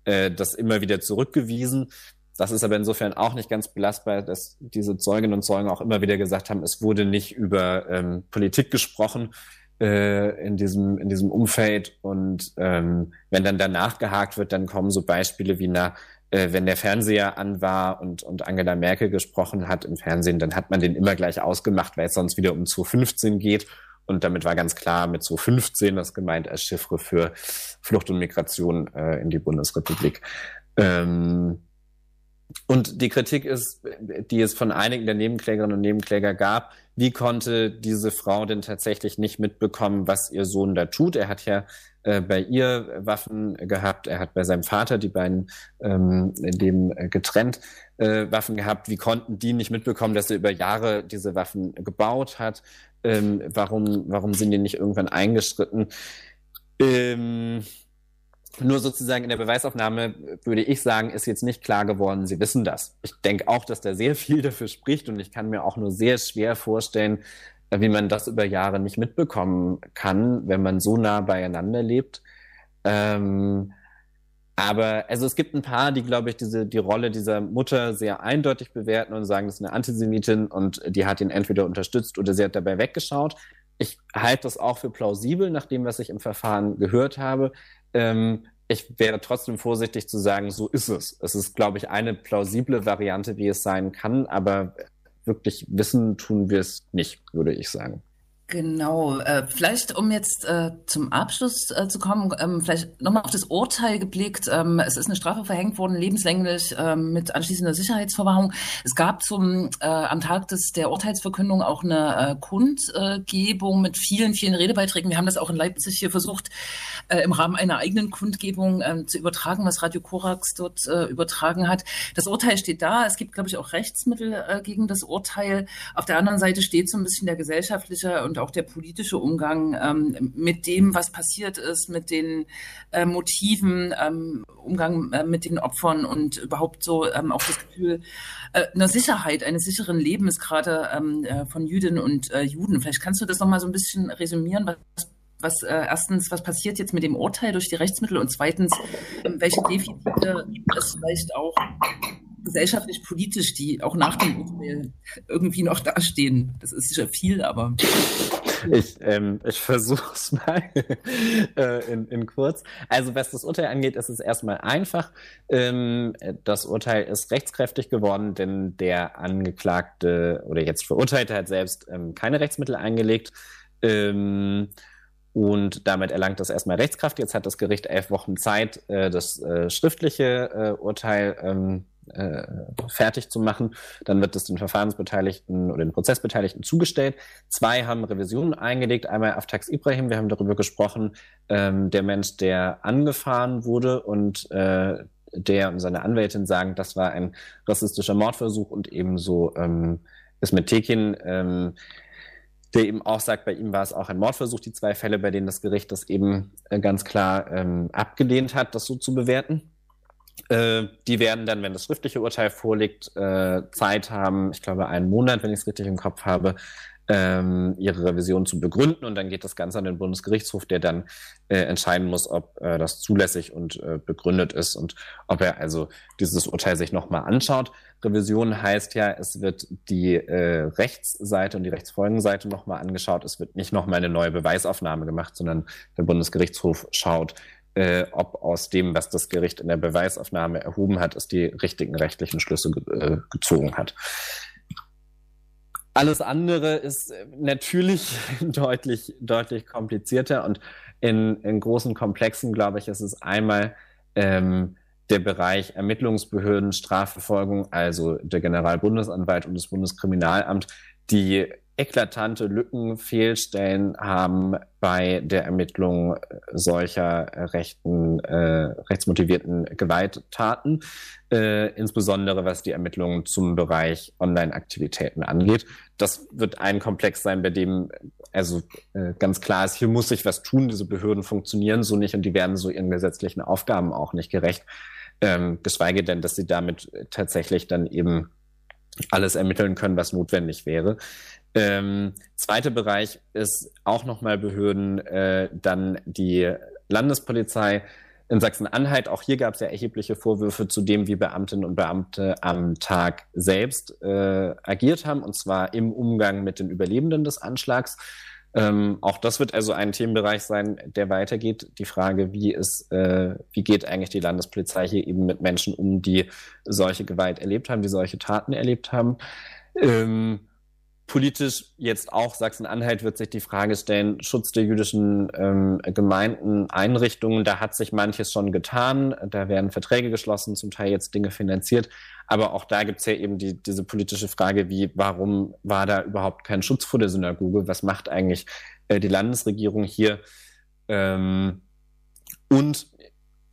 äh, das immer wieder zurückgewiesen. Das ist aber insofern auch nicht ganz belastbar, dass diese Zeuginnen und Zeugen auch immer wieder gesagt haben, es wurde nicht über ähm, Politik gesprochen äh, in diesem in diesem Umfeld und ähm, wenn dann danach gehakt wird, dann kommen so Beispiele wie na äh, wenn der Fernseher an war und, und Angela Merkel gesprochen hat im Fernsehen, dann hat man den immer gleich ausgemacht, weil es sonst wieder um 2015 geht. Und damit war ganz klar mit 2015 das gemeint als Chiffre für Flucht und Migration äh, in die Bundesrepublik. Ähm, und die Kritik ist, die es von einigen der Nebenklägerinnen und Nebenkläger gab, wie konnte diese Frau denn tatsächlich nicht mitbekommen, was ihr Sohn da tut? Er hat ja äh, bei ihr Waffen gehabt, er hat bei seinem Vater die beiden ähm, in dem äh, getrennt äh, Waffen gehabt. Wie konnten die nicht mitbekommen, dass er über Jahre diese Waffen gebaut hat? Ähm, warum, warum sind die nicht irgendwann eingeschritten? Ähm, nur sozusagen in der Beweisaufnahme würde ich sagen, ist jetzt nicht klar geworden, sie wissen das. Ich denke auch, dass da sehr viel dafür spricht und ich kann mir auch nur sehr schwer vorstellen, wie man das über Jahre nicht mitbekommen kann, wenn man so nah beieinander lebt. Ähm, aber also es gibt ein paar, die, glaube ich, diese, die Rolle dieser Mutter sehr eindeutig bewerten und sagen, das ist eine Antisemitin und die hat ihn entweder unterstützt oder sie hat dabei weggeschaut. Ich halte das auch für plausibel, nach dem, was ich im Verfahren gehört habe. Ähm, ich wäre trotzdem vorsichtig zu sagen, so ist es. Es ist, glaube ich, eine plausible Variante, wie es sein kann, aber wirklich wissen tun wir es nicht, würde ich sagen. Genau, äh, vielleicht um jetzt äh, zum Abschluss äh, zu kommen, ähm, vielleicht nochmal auf das Urteil geblickt. Ähm, es ist eine Strafe verhängt worden, lebenslänglich ähm, mit anschließender Sicherheitsverwahrung. Es gab zum äh, am Tag des der Urteilsverkündung auch eine äh, Kundgebung mit vielen, vielen Redebeiträgen. Wir haben das auch in Leipzig hier versucht, äh, im Rahmen einer eigenen Kundgebung äh, zu übertragen, was Radio Korax dort äh, übertragen hat. Das Urteil steht da. Es gibt, glaube ich, auch Rechtsmittel äh, gegen das Urteil. Auf der anderen Seite steht so ein bisschen der gesellschaftliche und auch der politische Umgang ähm, mit dem, was passiert ist, mit den äh, Motiven, ähm, Umgang äh, mit den Opfern und überhaupt so ähm, auch das Gefühl äh, einer Sicherheit, eines sicheren Lebens gerade ähm, äh, von Jüdinnen und äh, Juden. Vielleicht kannst du das nochmal so ein bisschen resümieren, was was äh, erstens, was passiert jetzt mit dem Urteil durch die Rechtsmittel und zweitens, welche Defizite es vielleicht auch gesellschaftlich, politisch, die auch nach dem Urteil irgendwie noch dastehen. Das ist sicher viel, aber. Ich, ähm, ich versuche es mal äh, in, in kurz. Also was das Urteil angeht, ist es erstmal einfach. Ähm, das Urteil ist rechtskräftig geworden, denn der Angeklagte oder jetzt Verurteilte hat selbst ähm, keine Rechtsmittel eingelegt. Ähm, und damit erlangt das erstmal Rechtskraft. Jetzt hat das Gericht elf Wochen Zeit, äh, das äh, schriftliche äh, Urteil ähm, äh, fertig zu machen. Dann wird es den Verfahrensbeteiligten oder den Prozessbeteiligten zugestellt. Zwei haben Revisionen eingelegt. Einmal Aftax Ibrahim, wir haben darüber gesprochen, ähm, der Mensch, der angefahren wurde und äh, der und seine Anwältin sagen, das war ein rassistischer Mordversuch und ebenso ähm, ist mit Tekin, ähm, der eben auch sagt, bei ihm war es auch ein Mordversuch, die zwei Fälle, bei denen das Gericht das eben äh, ganz klar ähm, abgelehnt hat, das so zu bewerten. Äh, die werden dann, wenn das schriftliche Urteil vorliegt, äh, Zeit haben, ich glaube einen Monat, wenn ich es richtig im Kopf habe, ähm, ihre Revision zu begründen und dann geht das Ganze an den Bundesgerichtshof, der dann äh, entscheiden muss, ob äh, das zulässig und äh, begründet ist und ob er also dieses Urteil sich nochmal anschaut. Revision heißt ja, es wird die äh, Rechtsseite und die Rechtsfolgenseite nochmal angeschaut. Es wird nicht nochmal eine neue Beweisaufnahme gemacht, sondern der Bundesgerichtshof schaut, äh, ob aus dem, was das Gericht in der Beweisaufnahme erhoben hat, es die richtigen rechtlichen Schlüsse ge äh, gezogen hat. Alles andere ist äh, natürlich deutlich, deutlich komplizierter und in, in großen Komplexen, glaube ich, ist es einmal ähm, der Bereich Ermittlungsbehörden, Strafverfolgung, also der Generalbundesanwalt und das Bundeskriminalamt, die eklatante Lücken, Fehlstellen haben bei der Ermittlung solcher rechten, äh, rechtsmotivierten Gewalttaten, äh, insbesondere was die Ermittlungen zum Bereich Online-Aktivitäten angeht. Das wird ein Komplex sein, bei dem also äh, ganz klar ist, hier muss sich was tun, diese Behörden funktionieren so nicht und die werden so ihren gesetzlichen Aufgaben auch nicht gerecht, ähm, geschweige denn, dass sie damit tatsächlich dann eben alles ermitteln können, was notwendig wäre. Ähm, zweiter Bereich ist auch nochmal Behörden, äh, dann die Landespolizei in Sachsen-Anhalt. Auch hier gab es ja erhebliche Vorwürfe zu dem, wie Beamtinnen und Beamte am Tag selbst äh, agiert haben, und zwar im Umgang mit den Überlebenden des Anschlags. Ähm, auch das wird also ein Themenbereich sein, der weitergeht. Die Frage, wie ist, äh, wie geht eigentlich die Landespolizei hier eben mit Menschen um, die solche Gewalt erlebt haben, die solche Taten erlebt haben. Ähm, politisch jetzt auch Sachsen-Anhalt wird sich die Frage stellen, Schutz der jüdischen ähm, Gemeinden, Einrichtungen, da hat sich manches schon getan, da werden Verträge geschlossen, zum Teil jetzt Dinge finanziert, aber auch da gibt's ja eben die, diese politische Frage, wie, warum war da überhaupt kein Schutz vor der Synagoge, was macht eigentlich äh, die Landesregierung hier? Ähm, und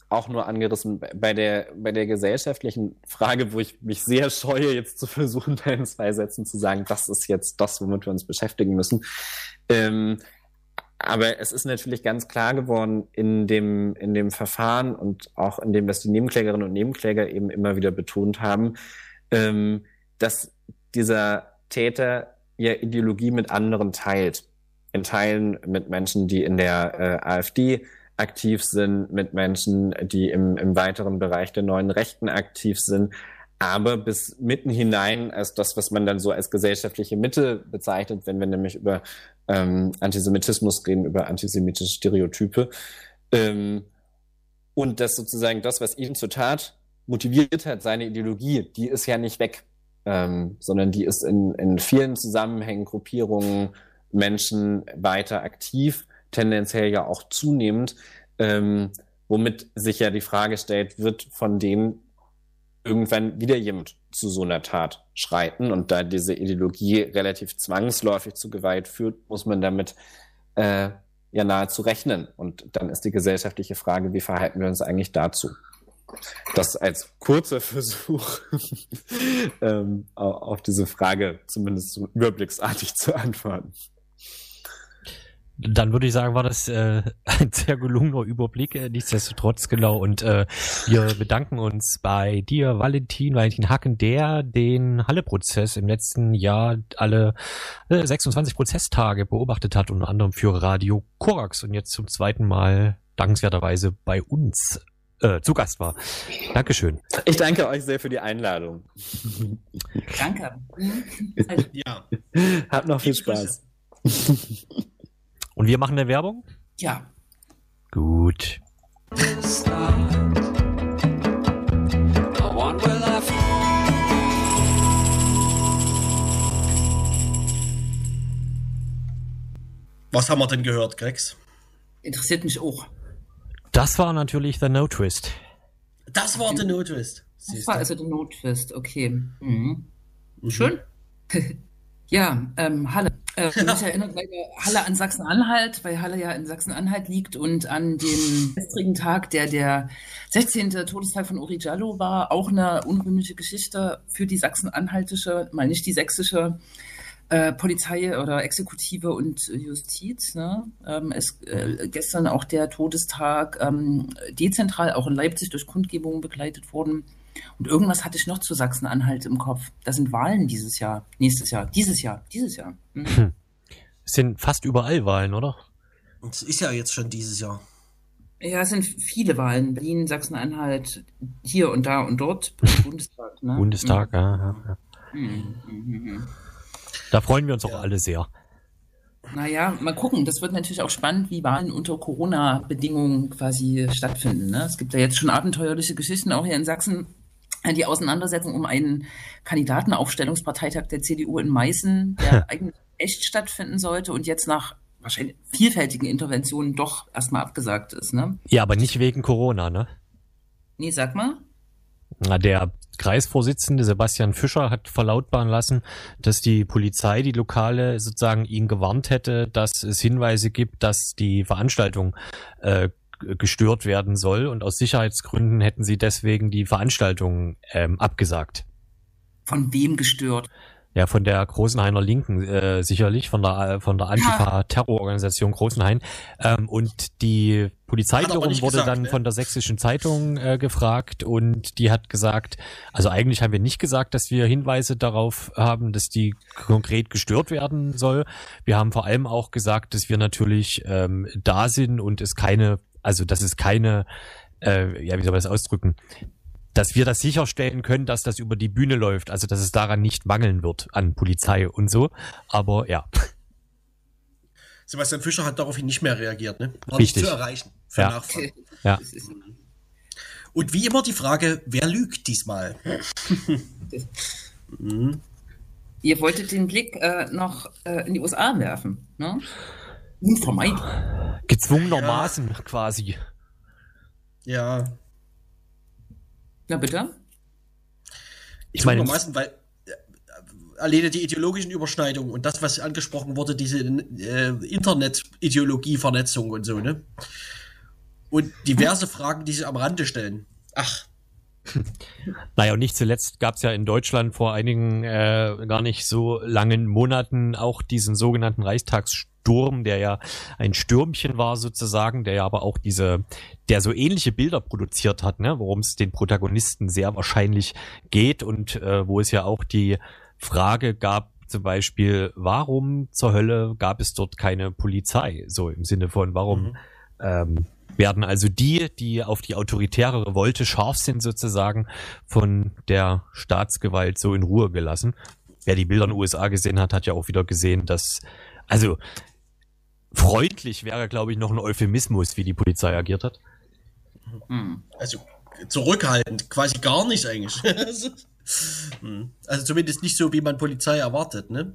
auch nur angerissen bei der, bei der gesellschaftlichen Frage, wo ich mich sehr scheue, jetzt zu versuchen, da in zwei Sätzen zu sagen, das ist jetzt das, womit wir uns beschäftigen müssen. Ähm, aber es ist natürlich ganz klar geworden in dem, in dem Verfahren und auch in dem, was die Nebenklägerinnen und Nebenkläger eben immer wieder betont haben, ähm, dass dieser Täter ja Ideologie mit anderen teilt. In Teilen mit Menschen, die in der äh, AfD aktiv sind, mit Menschen, die im, im weiteren Bereich der neuen Rechten aktiv sind, aber bis mitten hinein als das, was man dann so als gesellschaftliche Mitte bezeichnet, wenn wir nämlich über ähm, Antisemitismus reden, über antisemitische Stereotype. Ähm, und das sozusagen das, was ihn zur Tat motiviert hat, seine Ideologie, die ist ja nicht weg, ähm, sondern die ist in, in vielen Zusammenhängen, Gruppierungen, Menschen weiter aktiv, tendenziell ja auch zunehmend, ähm, womit sich ja die Frage stellt, wird von denen irgendwann wieder jemand zu so einer Tat schreiten und da diese Ideologie relativ zwangsläufig zu Gewalt führt, muss man damit äh, ja nahezu rechnen. Und dann ist die gesellschaftliche Frage, wie verhalten wir uns eigentlich dazu? Das als kurzer Versuch, ähm, auf diese Frage zumindest überblicksartig zu antworten. Dann würde ich sagen, war das äh, ein sehr gelungener Überblick, äh, nichtsdestotrotz genau. Und äh, wir bedanken uns bei dir, Valentin, Valentin Hacken, der den Halle-Prozess im letzten Jahr alle äh, 26 Prozesstage beobachtet hat, unter anderem für Radio Korax und jetzt zum zweiten Mal dankenswerterweise bei uns äh, zu Gast war. Dankeschön. Ich danke euch sehr für die Einladung. Danke. Ja. Habt noch viel Spaß. Und wir machen eine Werbung? Ja. Gut. Was haben wir denn gehört, Grex? Interessiert mich auch. Das war natürlich The No Twist. Das war der Notwist. Das war also der Notfist, okay. Mhm. Schön. ja, ähm, Halle. Äh, mich erinnert leider Halle an Sachsen-Anhalt, weil Halle ja in Sachsen-Anhalt liegt und an dem gestrigen Tag, der der 16. Todestag von Uri Jallo war, auch eine unrühmliche Geschichte für die sachsen-anhaltische, mal nicht die sächsische äh, Polizei oder Exekutive und Justiz. Ne? Ähm, es, äh, gestern auch der Todestag ähm, dezentral, auch in Leipzig durch Kundgebungen begleitet worden. Und irgendwas hatte ich noch zu Sachsen-Anhalt im Kopf. Da sind Wahlen dieses Jahr, nächstes Jahr, dieses Jahr, dieses Jahr. Mhm. Hm. Es sind fast überall Wahlen, oder? Und es ist ja jetzt schon dieses Jahr. Ja, es sind viele Wahlen. Berlin, Sachsen-Anhalt, hier und da und dort. Bundestag. Ne? Bundestag, ja, ja, ja. Mhm. Da freuen wir uns auch alle sehr. Naja, mal gucken. Das wird natürlich auch spannend, wie Wahlen unter Corona-Bedingungen quasi stattfinden. Ne? Es gibt ja jetzt schon abenteuerliche Geschichten, auch hier in Sachsen. Die Auseinandersetzung um einen Kandidatenaufstellungsparteitag der CDU in Meißen, der eigentlich echt stattfinden sollte und jetzt nach wahrscheinlich vielfältigen Interventionen doch erstmal abgesagt ist. Ne? Ja, aber nicht wegen Corona, ne? Nee, sag mal. Der Kreisvorsitzende Sebastian Fischer hat verlautbaren lassen, dass die Polizei, die Lokale, sozusagen ihn gewarnt hätte, dass es Hinweise gibt, dass die Veranstaltung äh, gestört werden soll und aus Sicherheitsgründen hätten sie deswegen die Veranstaltung ähm, abgesagt. Von wem gestört? Ja, von der Großenhainer Linken äh, sicherlich, von der von der Antifa-Terrororganisation Großenhain. Ähm, und die Polizei er wiederum wurde gesagt, dann ne? von der Sächsischen Zeitung äh, gefragt und die hat gesagt, also eigentlich haben wir nicht gesagt, dass wir Hinweise darauf haben, dass die konkret gestört werden soll. Wir haben vor allem auch gesagt, dass wir natürlich ähm, da sind und es keine, also dass es keine, äh, ja, wie soll man das ausdrücken, dass wir das sicherstellen können, dass das über die Bühne läuft, also dass es daran nicht mangeln wird an Polizei und so. Aber ja, Sebastian Fischer hat daraufhin nicht mehr reagiert, ne? War Richtig. nicht zu erreichen für Ja. Nachfragen. ja. Und wie immer die Frage, wer lügt diesmal? ihr wolltet den Blick äh, noch äh, in die USA werfen, ne? Unvermeidlich. gezwungenermaßen quasi. Ja, Na bitte? Ich meine, meistens, weil äh, alleine die ideologischen Überschneidungen und das, was angesprochen wurde, diese äh, Internet-Ideologie-Vernetzung und so, ne? Und diverse Fragen, die sich am Rande stellen. Ach, Naja, und nicht zuletzt gab es ja in Deutschland vor einigen äh, gar nicht so langen Monaten auch diesen sogenannten Reichstagssturm, der ja ein Stürmchen war sozusagen, der ja aber auch diese, der so ähnliche Bilder produziert hat, ne, worum es den Protagonisten sehr wahrscheinlich geht und äh, wo es ja auch die Frage gab, zum Beispiel, warum zur Hölle gab es dort keine Polizei? So im Sinne von, warum Mhm. ähm, werden also die, die auf die autoritäre Revolte scharf sind sozusagen, von der Staatsgewalt so in Ruhe gelassen. Wer die Bilder in den USA gesehen hat, hat ja auch wieder gesehen, dass, also freundlich wäre, glaube ich, noch ein Euphemismus, wie die Polizei agiert hat. Hm. also zurückhaltend, quasi gar nicht eigentlich. Hm. Also zumindest nicht so, wie man Polizei erwartet, ne?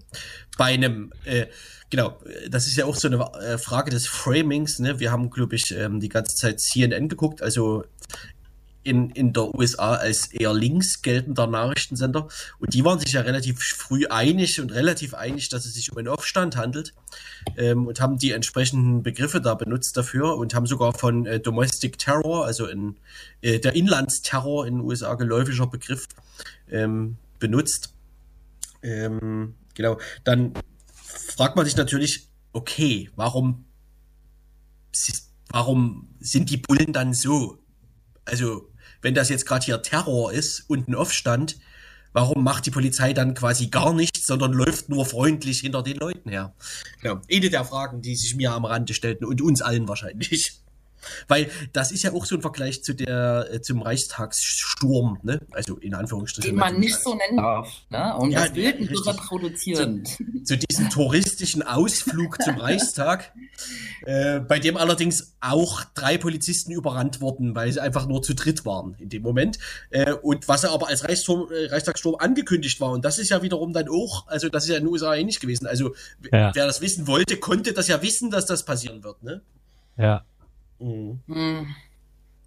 Bei einem, äh, genau, das ist ja auch so eine äh, Frage des Framings, ne? Wir haben, glaube ich, ähm, die ganze Zeit CNN geguckt, also in, in der USA als eher links geltender Nachrichtensender. Und die waren sich ja relativ früh einig und relativ einig, dass es sich um einen Aufstand handelt ähm, und haben die entsprechenden Begriffe da benutzt dafür und haben sogar von äh, Domestic Terror, also in, äh, der Inlandsterror in den USA geläufiger Begriff, ähm, benutzt. Ähm, genau, dann fragt man sich natürlich, okay, warum, warum sind die Bullen dann so? Also wenn das jetzt gerade hier Terror ist und ein Aufstand, warum macht die Polizei dann quasi gar nichts, sondern läuft nur freundlich hinter den Leuten her? Genau. Eine der Fragen, die sich mir am Rande stellten und uns allen wahrscheinlich. Weil das ist ja auch so ein Vergleich zu der, äh, zum Reichstagssturm, ne? Also in Anführungsstrichen. Den man nicht so nennen darf, ne? Und Ja, das Bild so reproduzieren. zu diesem touristischen Ausflug zum Reichstag, äh, bei dem allerdings auch drei Polizisten überrannt wurden, weil sie einfach nur zu dritt waren in dem Moment. Äh, und was aber als Reichssturm, äh, Reichstagssturm angekündigt war. Und das ist ja wiederum dann auch, also das ist ja in den USA ähnlich gewesen. Also Ja. wer das wissen wollte, konnte das ja wissen, dass das passieren wird. Ne? Ja. Mhm. Hm.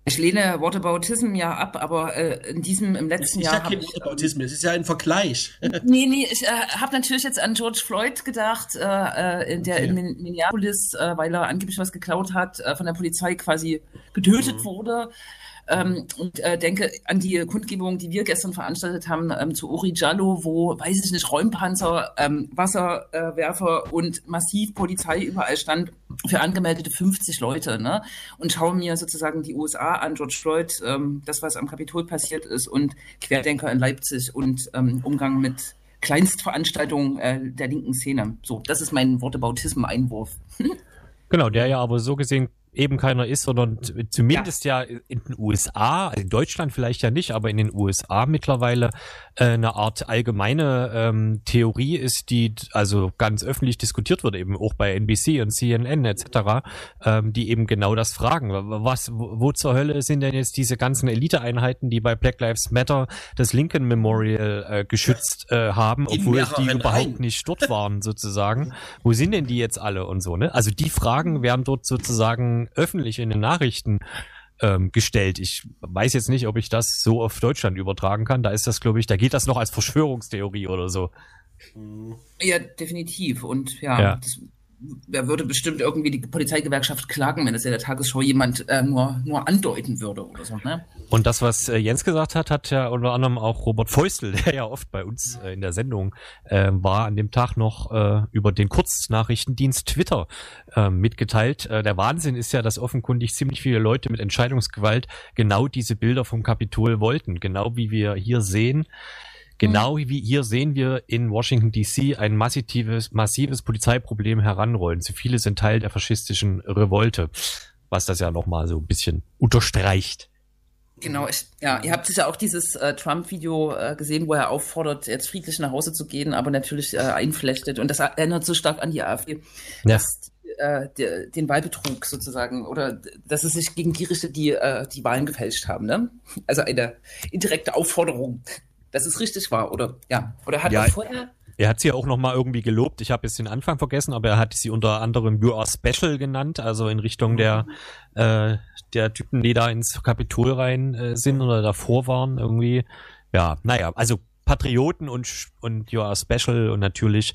Ich lehne Whataboutism ja ab, aber äh, in diesem, im letzten ist ja Jahr habe kein ich. Autismus, es ist ja ein Vergleich. Nee, nee, ich äh, habe natürlich jetzt an George Floyd gedacht, äh, äh, der in Min- Minneapolis, äh, weil er angeblich was geklaut hat, äh, von der Polizei quasi getötet Mhm. wurde. Ähm, und äh, denke an die Kundgebung, die wir gestern veranstaltet haben ähm, zu Uri Jallo, wo, weiß ich nicht, Räumpanzer, ähm, Wasserwerfer und massiv Polizei überall stand für angemeldete 50 Leute. Ne? Und schaue mir sozusagen die USA an, George Floyd, ähm, das, was am Kapitol passiert ist und Querdenker in Leipzig und ähm, Umgang mit Kleinstveranstaltungen äh, der linken Szene. So, das ist mein Wortebautism-Einwurf. Genau, der ja aber so gesehen eben keiner ist, sondern zumindest ja. in den USA, also in Deutschland vielleicht ja nicht, aber in den USA mittlerweile äh, eine Art allgemeine ähm, Theorie ist, die also ganz öffentlich diskutiert wird, eben auch bei NBC und CNN etc., ähm, die eben genau das fragen. Was, wo, wo zur Hölle sind denn jetzt diese ganzen Eliteeinheiten, die bei Black Lives Matter das Lincoln Memorial äh, geschützt äh, haben, In obwohl die überhaupt Reihen. nicht dort waren sozusagen. Wo sind denn die jetzt alle und so, ne? Also die Fragen werden dort sozusagen öffentlich in den Nachrichten ähm, gestellt. Ich weiß jetzt nicht, ob ich das so auf Deutschland übertragen kann. Da ist das, glaube ich, da geht das noch als Verschwörungstheorie oder so. Ja, definitiv. Und ja, Ja. Das, da würde bestimmt irgendwie die Polizeigewerkschaft klagen, wenn es in der Tagesschau jemand äh, nur, nur andeuten würde oder so. Ne? Und das, was äh, Jens gesagt hat, hat ja unter anderem auch Robert Feustel, der ja oft bei uns äh, in der Sendung äh, war, an dem Tag noch äh, über den Kurznachrichtendienst Twitter äh, mitgeteilt. Äh, der Wahnsinn ist ja, dass offenkundig ziemlich viele Leute mit Entscheidungsgewalt genau diese Bilder vom Kapitol wollten. Genau wie wir hier sehen. Genau wie hier sehen wir in Washington DC ein massives, massives Polizeiproblem heranrollen. Zu viele sind Teil der faschistischen Revolte, was das ja nochmal so ein bisschen unterstreicht. Genau, ich, ja, ihr habt sicher auch dieses äh, Trump-Video äh, gesehen, wo er auffordert, jetzt friedlich nach Hause zu gehen, aber natürlich äh, einflechtet. Und das erinnert so stark an die AfD, Ja. dass die, äh, den Wahlbetrug sozusagen oder dass es sich gegen die richtet, die äh, die Wahlen gefälscht haben. Ne? Also eine indirekte Aufforderung, dass es richtig war, oder ja, oder hat Ja. er vorher Er hat sie auch nochmal irgendwie gelobt. Ich habe jetzt den Anfang vergessen, aber er hat sie unter anderem You Are Special genannt, also in Richtung der, äh, der Typen, die da ins Kapitol rein äh, sind oder davor waren irgendwie. Ja, naja, also Patrioten und, und You Are Special und natürlich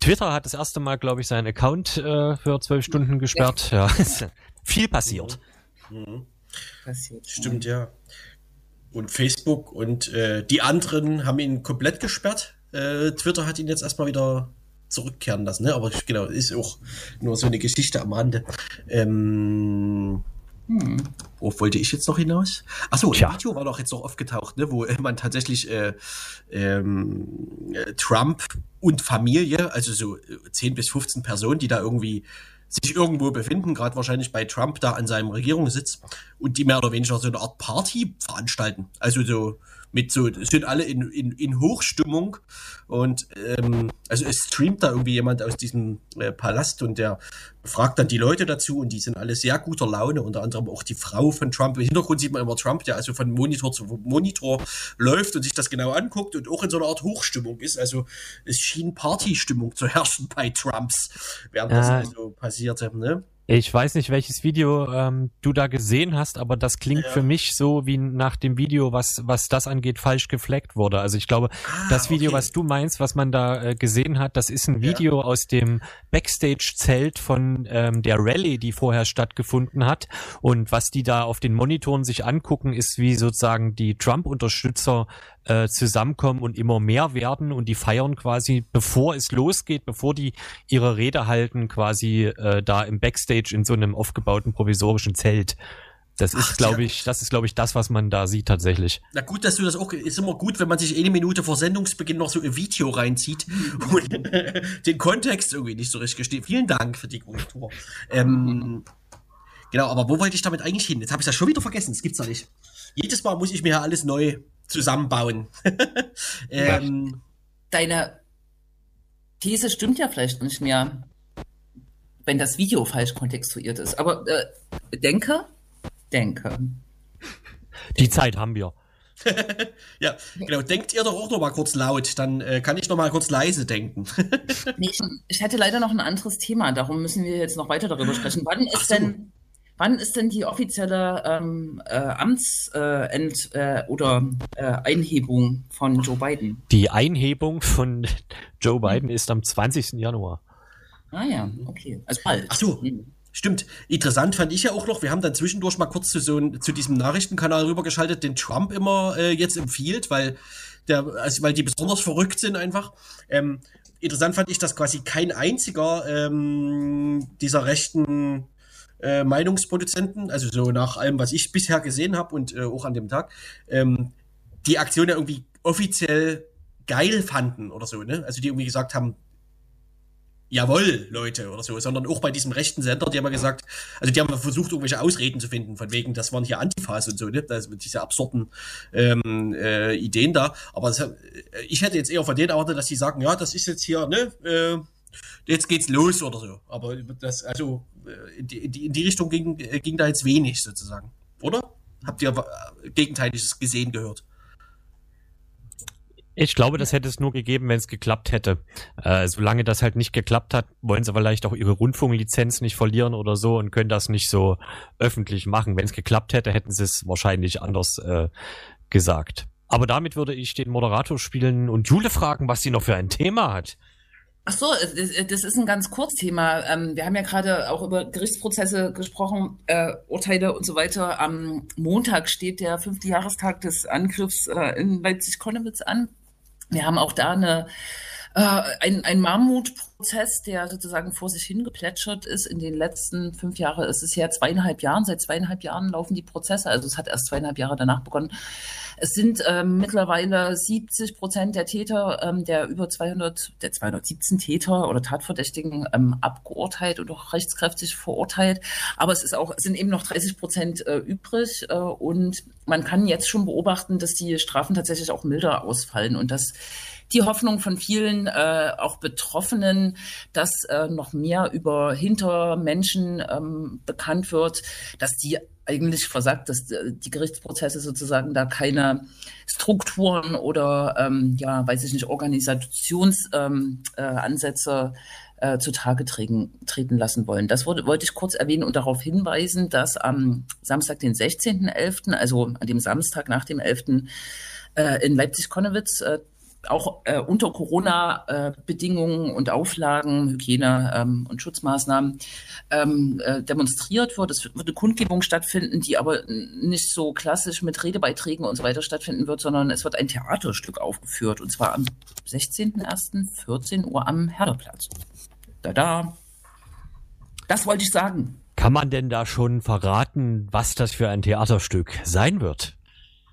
Twitter hat das erste Mal, glaube ich, seinen Account äh, für zwölf Stunden gesperrt. Ja, ist viel passiert. Mhm. passiert? Stimmt, ja. Und Facebook und äh, die anderen haben ihn komplett gesperrt. Äh, Twitter hat ihn jetzt erstmal wieder zurückkehren lassen, ne? Aber genau, ist auch nur so eine Geschichte am Rande. Ähm, Hm. worauf wollte ich jetzt noch hinaus? Achso, Tja. ein Video war doch jetzt noch aufgetaucht, ne, wo äh, man tatsächlich äh, ähm, äh, Trump und Familie, also so äh, 10 bis 15 Personen, die da irgendwie sich irgendwo befinden, gerade wahrscheinlich bei Trump da an seinem Regierungssitz und die mehr oder weniger so eine Art Party veranstalten. Also so mit so, sind alle in, in, in Hochstimmung und ähm, also es streamt da irgendwie jemand aus diesem äh, Palast und der fragt dann die Leute dazu und die sind alle sehr guter Laune, unter anderem auch die Frau von Trump. Im Hintergrund sieht man immer Trump, der also von Monitor zu Monitor läuft und sich das genau anguckt und auch in so einer Art Hochstimmung ist. Also es schien Partystimmung zu herrschen bei Trumps, während ja. das also passierte. Ne? Ich weiß nicht, welches Video ähm, du da gesehen hast, aber das klingt ja. für mich so wie nach dem Video, was was das angeht, falsch gefleckt wurde. Also ich glaube, ah, das Video, okay. was du meinst, was man da äh, gesehen hat, das ist ein Video ja. aus dem Backstage-Zelt von ähm, der Rallye, die vorher stattgefunden hat. Und was die da auf den Monitoren sich angucken, ist wie sozusagen die Trump-Unterstützer äh, zusammenkommen und immer mehr werden und die feiern quasi, bevor es losgeht, bevor die ihre Rede halten, quasi äh, da im Backstage in so einem aufgebauten provisorischen Zelt. Das ist, glaube ich, das ist, glaube ich, das, was man da sieht tatsächlich. Na gut, dass du das auch, ist immer gut, wenn man sich eine Minute vor Sendungsbeginn noch so ein Video reinzieht und den Kontext irgendwie nicht so richtig gesteht. Vielen Dank für die Korrektur. Ähm, genau, aber wo wollte ich damit eigentlich hin? Jetzt habe ich das schon wieder vergessen, das gibt's ja nicht. Jedes Mal muss ich mir ja alles neu zusammenbauen. ähm, Deine These stimmt ja vielleicht nicht mehr, wenn das Video falsch kontextuiert ist. Aber äh, denke, denke. Die Zeit haben wir. ja, genau. Denkt ihr doch auch noch mal kurz laut, dann äh, kann ich noch mal kurz leise denken. nee, ich hätte leider noch ein anderes Thema, darum müssen wir jetzt noch weiter darüber sprechen. Wann ist so. denn Wann ist denn die offizielle ähm, äh, Amtsend- äh, äh, oder äh, Einhebung von Joe Biden? Die Einhebung von Joe Biden ist am 20. Januar. Ah ja, okay. Also bald. Ach so. Hm. Stimmt. Interessant fand ich ja auch noch, wir haben dann zwischendurch mal kurz zu, so zu diesem Nachrichtenkanal rübergeschaltet, den Trump immer äh, jetzt empfiehlt, weil der, also weil die besonders verrückt sind einfach. Ähm, interessant fand ich, dass quasi kein einziger ähm, dieser rechten äh, Meinungsproduzenten, also so nach allem, was ich bisher gesehen habe und äh, auch an dem Tag, ähm, die Aktion ja irgendwie offiziell geil fanden oder so, ne? Also die irgendwie gesagt haben, jawohl, Leute, oder so, sondern auch bei diesem rechten Sender, die haben ja gesagt, also die haben versucht, irgendwelche Ausreden zu finden, von wegen, das waren hier Antifas und so, ne? Das, diese absurden ähm, äh, Ideen da. Aber das, äh, ich hätte jetzt eher von denen erwartet, dass die sagen, ja, das ist jetzt hier, ne, äh, jetzt geht's los oder so. Aber das, also äh, in die, in die Richtung ging, äh, ging da jetzt wenig sozusagen. Oder? Habt ihr äh, Gegenteiliges gesehen, gehört? Ich glaube, das hätte es nur gegeben, wenn es geklappt hätte. Äh, solange das halt nicht geklappt hat, wollen sie vielleicht auch ihre Rundfunklizenz nicht verlieren oder so und können das nicht so öffentlich machen. Wenn es geklappt hätte, hätten sie es wahrscheinlich anders äh, gesagt. Aber damit würde ich den Moderator spielen und Jule fragen, was sie noch für ein Thema hat. Ach so, das ist ein ganz Kurzthema. Ähm, wir haben ja gerade auch über Gerichtsprozesse gesprochen, äh, Urteile und so weiter. Am Montag steht der fünfte Jahrestag des Angriffs äh, in Leipzig-Konnewitz an. Wir haben auch da eine äh, ein, ein Mammutprozess, der sozusagen vor sich hingeplätschert ist. In den letzten fünf Jahren ist es ja zweieinhalb Jahren. Seit zweieinhalb Jahren laufen die Prozesse. Also es hat erst zweieinhalb Jahre danach begonnen. Es sind ähm, mittlerweile 70 Prozent der Täter, ähm, der über 200, der 217 Täter oder Tatverdächtigen ähm, abgeurteilt und auch rechtskräftig verurteilt. Aber es ist auch, es sind eben noch 30 Prozent äh, übrig äh, und man kann jetzt schon beobachten, dass die Strafen tatsächlich auch milder ausfallen und dass die Hoffnung von vielen äh, auch Betroffenen, dass äh, noch mehr über Hintermenschen ähm, bekannt wird, dass die eigentlich versagt, dass äh, die Gerichtsprozesse sozusagen da keine Strukturen oder ähm, ja, weiß ich nicht, Organisationsansätze ähm, äh, zutage treten, treten lassen wollen. Das wurde, wollte ich kurz erwähnen und darauf hinweisen, dass am Samstag, den 16.11., also an dem Samstag nach dem 11., äh, in Leipzig-Konnewitz äh, auch äh, unter Corona-Bedingungen und Auflagen, Hygiene ähm, und Schutzmaßnahmen ähm, äh, demonstriert wird. Es wird eine Kundgebung stattfinden, die aber nicht so klassisch mit Redebeiträgen und so weiter stattfinden wird, sondern es wird ein Theaterstück aufgeführt und zwar am 16.01. 14 Uhr am Herderplatz. Da da. Das wollte ich sagen. Kann man denn da schon verraten, was das für ein Theaterstück sein wird?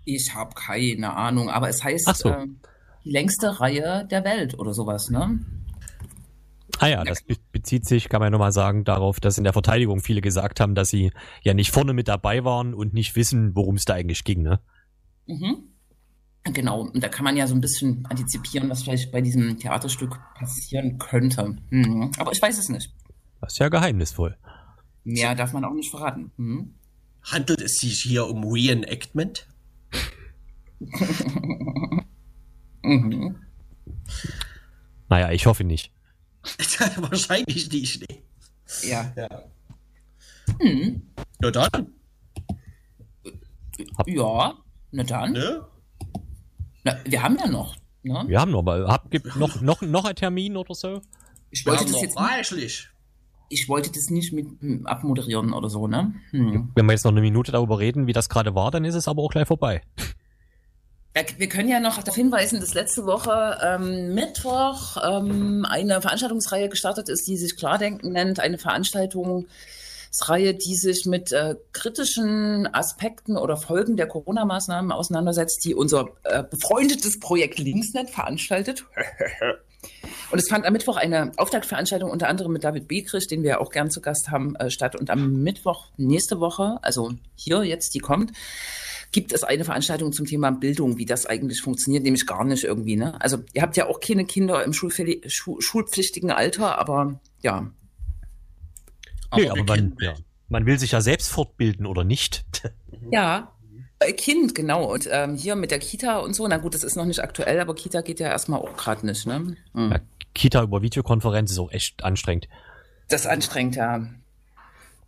Ich habe keine Ahnung, aber es heißt so. äh, die längste Reihe der Welt oder sowas, ne? Ah ja, das bezieht sich, kann man ja nochmal sagen, darauf, dass in der Verteidigung viele gesagt haben, dass sie ja nicht vorne mit dabei waren und nicht wissen, worum es da eigentlich ging, ne? Mhm. Genau, und da kann man ja so ein bisschen antizipieren, was vielleicht bei diesem Theaterstück passieren könnte. Mhm. Aber ich weiß es nicht. Das ist ja geheimnisvoll. Mehr darf man auch nicht verraten. Mhm. Handelt es sich hier um Reenactment? Mhm. Naja, ich hoffe nicht. Wahrscheinlich nicht. Nee. Ja. Ja. Mhm. Na dann, Ja, na dann. ne? Na, wir haben ja noch. Ne? Wir haben noch mal, hab, gibt noch, noch, noch ein Termin oder so? Ich Wir wollte haben das noch jetzt nicht, reichlich. ich wollte das nicht mit hm, abmoderieren oder so, ne? Hm. Wenn wir jetzt noch eine Minute darüber reden, wie das gerade war, dann ist es aber auch gleich vorbei. Wir können ja noch darauf hinweisen, dass letzte Woche ähm, Mittwoch ähm, eine Veranstaltungsreihe gestartet ist, die sich Klardenken nennt. Eine Veranstaltungsreihe, die sich mit äh, kritischen Aspekten oder Folgen der Corona-Maßnahmen auseinandersetzt, die unser äh, befreundetes Projekt Linksnet veranstaltet. Und es fand am Mittwoch eine Auftaktveranstaltung unter anderem mit David Bekrich, den wir auch gern zu Gast haben, äh, statt. Und am Mittwoch nächste Woche, also hier jetzt, die kommt, gibt es eine Veranstaltung zum Thema Bildung, wie das eigentlich funktioniert, nämlich gar nicht irgendwie. Ne? Also ihr habt ja auch keine Kinder im schulfähig- schu schulpflichtigen Alter, aber ja. Nee, wir aber man, ja, man will sich ja selbst fortbilden oder nicht. Ja. Äh, Kind, genau. Und ähm, hier mit der Kita und so, na gut, das ist noch nicht aktuell, aber Kita geht ja erstmal auch gerade nicht. Ne? Hm. Ja, Kita über Videokonferenz ist auch echt anstrengend. Das ist anstrengend, ja.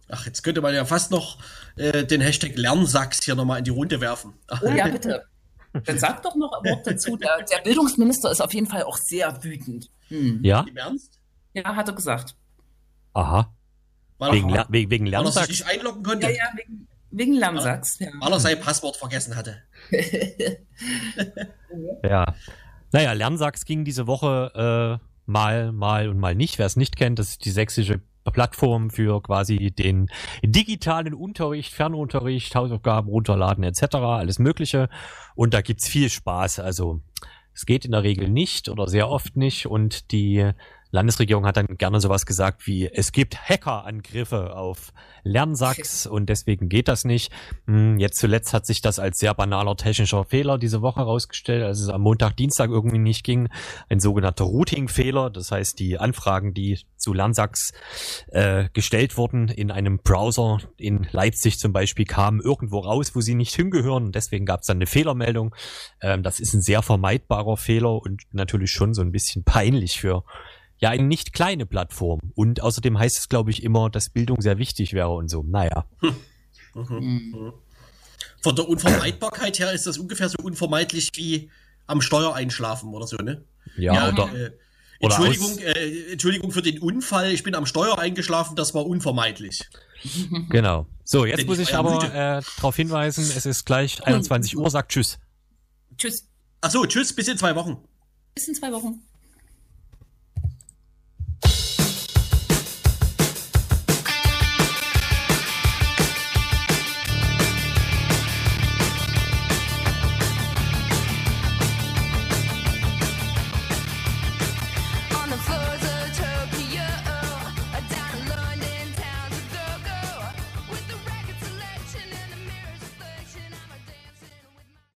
Ach, jetzt könnte man ja fast noch äh, den Hashtag Lernsachs hier nochmal in die Runde werfen. Oh ja, bitte. Dann sag doch noch ein Wort dazu. Der, der Bildungsminister ist auf jeden Fall auch sehr wütend. Hm. Ja? Im Ernst? Ja, hat er gesagt. Aha. Weil Wegen, Ler wegen, wegen weil er sich Lernsachs. nicht einloggen konnte. Ja, ja, wegen, wegen Lamsachs. Ja. Weil er sein Passwort vergessen hatte. Ja. Naja, Lernsachs ging diese Woche äh, mal, mal und mal nicht. Wer es nicht kennt, das ist die sächsische Plattform für quasi den digitalen Unterricht, Fernunterricht, Hausaufgaben runterladen etc., alles Mögliche. Und da gibt's viel Spaß. Also es geht in der Regel nicht oder sehr oft nicht. Und die Landesregierung hat dann gerne sowas gesagt wie, es gibt Hackerangriffe auf Lernsachs und deswegen geht das nicht. Hm, Jetzt zuletzt hat sich das als sehr banaler technischer Fehler diese Woche herausgestellt, als es am Montag, Dienstag irgendwie nicht ging. Ein sogenannter Routing-Fehler, das heißt die Anfragen, die zu Lernsachs äh, gestellt wurden in einem Browser in Leipzig zum Beispiel, kamen irgendwo raus, wo sie nicht hingehören und deswegen gab es dann eine Fehlermeldung. Ähm, das ist ein sehr vermeidbarer Fehler und natürlich schon so ein bisschen peinlich für ja eine nicht kleine Plattform. Und außerdem heißt es, glaube ich, immer, dass Bildung sehr wichtig wäre und so. Naja. Hm. Von der Unvermeidbarkeit her ist das ungefähr so unvermeidlich wie am Steuer einschlafen oder so, ne? Ja, oder, äh, Entschuldigung, äh, Entschuldigung für den Unfall, ich bin am Steuer eingeschlafen, das war unvermeidlich. genau. So, jetzt Bin muss ich ich aber äh, darauf hinweisen, es ist gleich 21 Uhr, sagt Tschüss. Tschüss. Achso, tschüss, bis in zwei Wochen. Bis in zwei Wochen.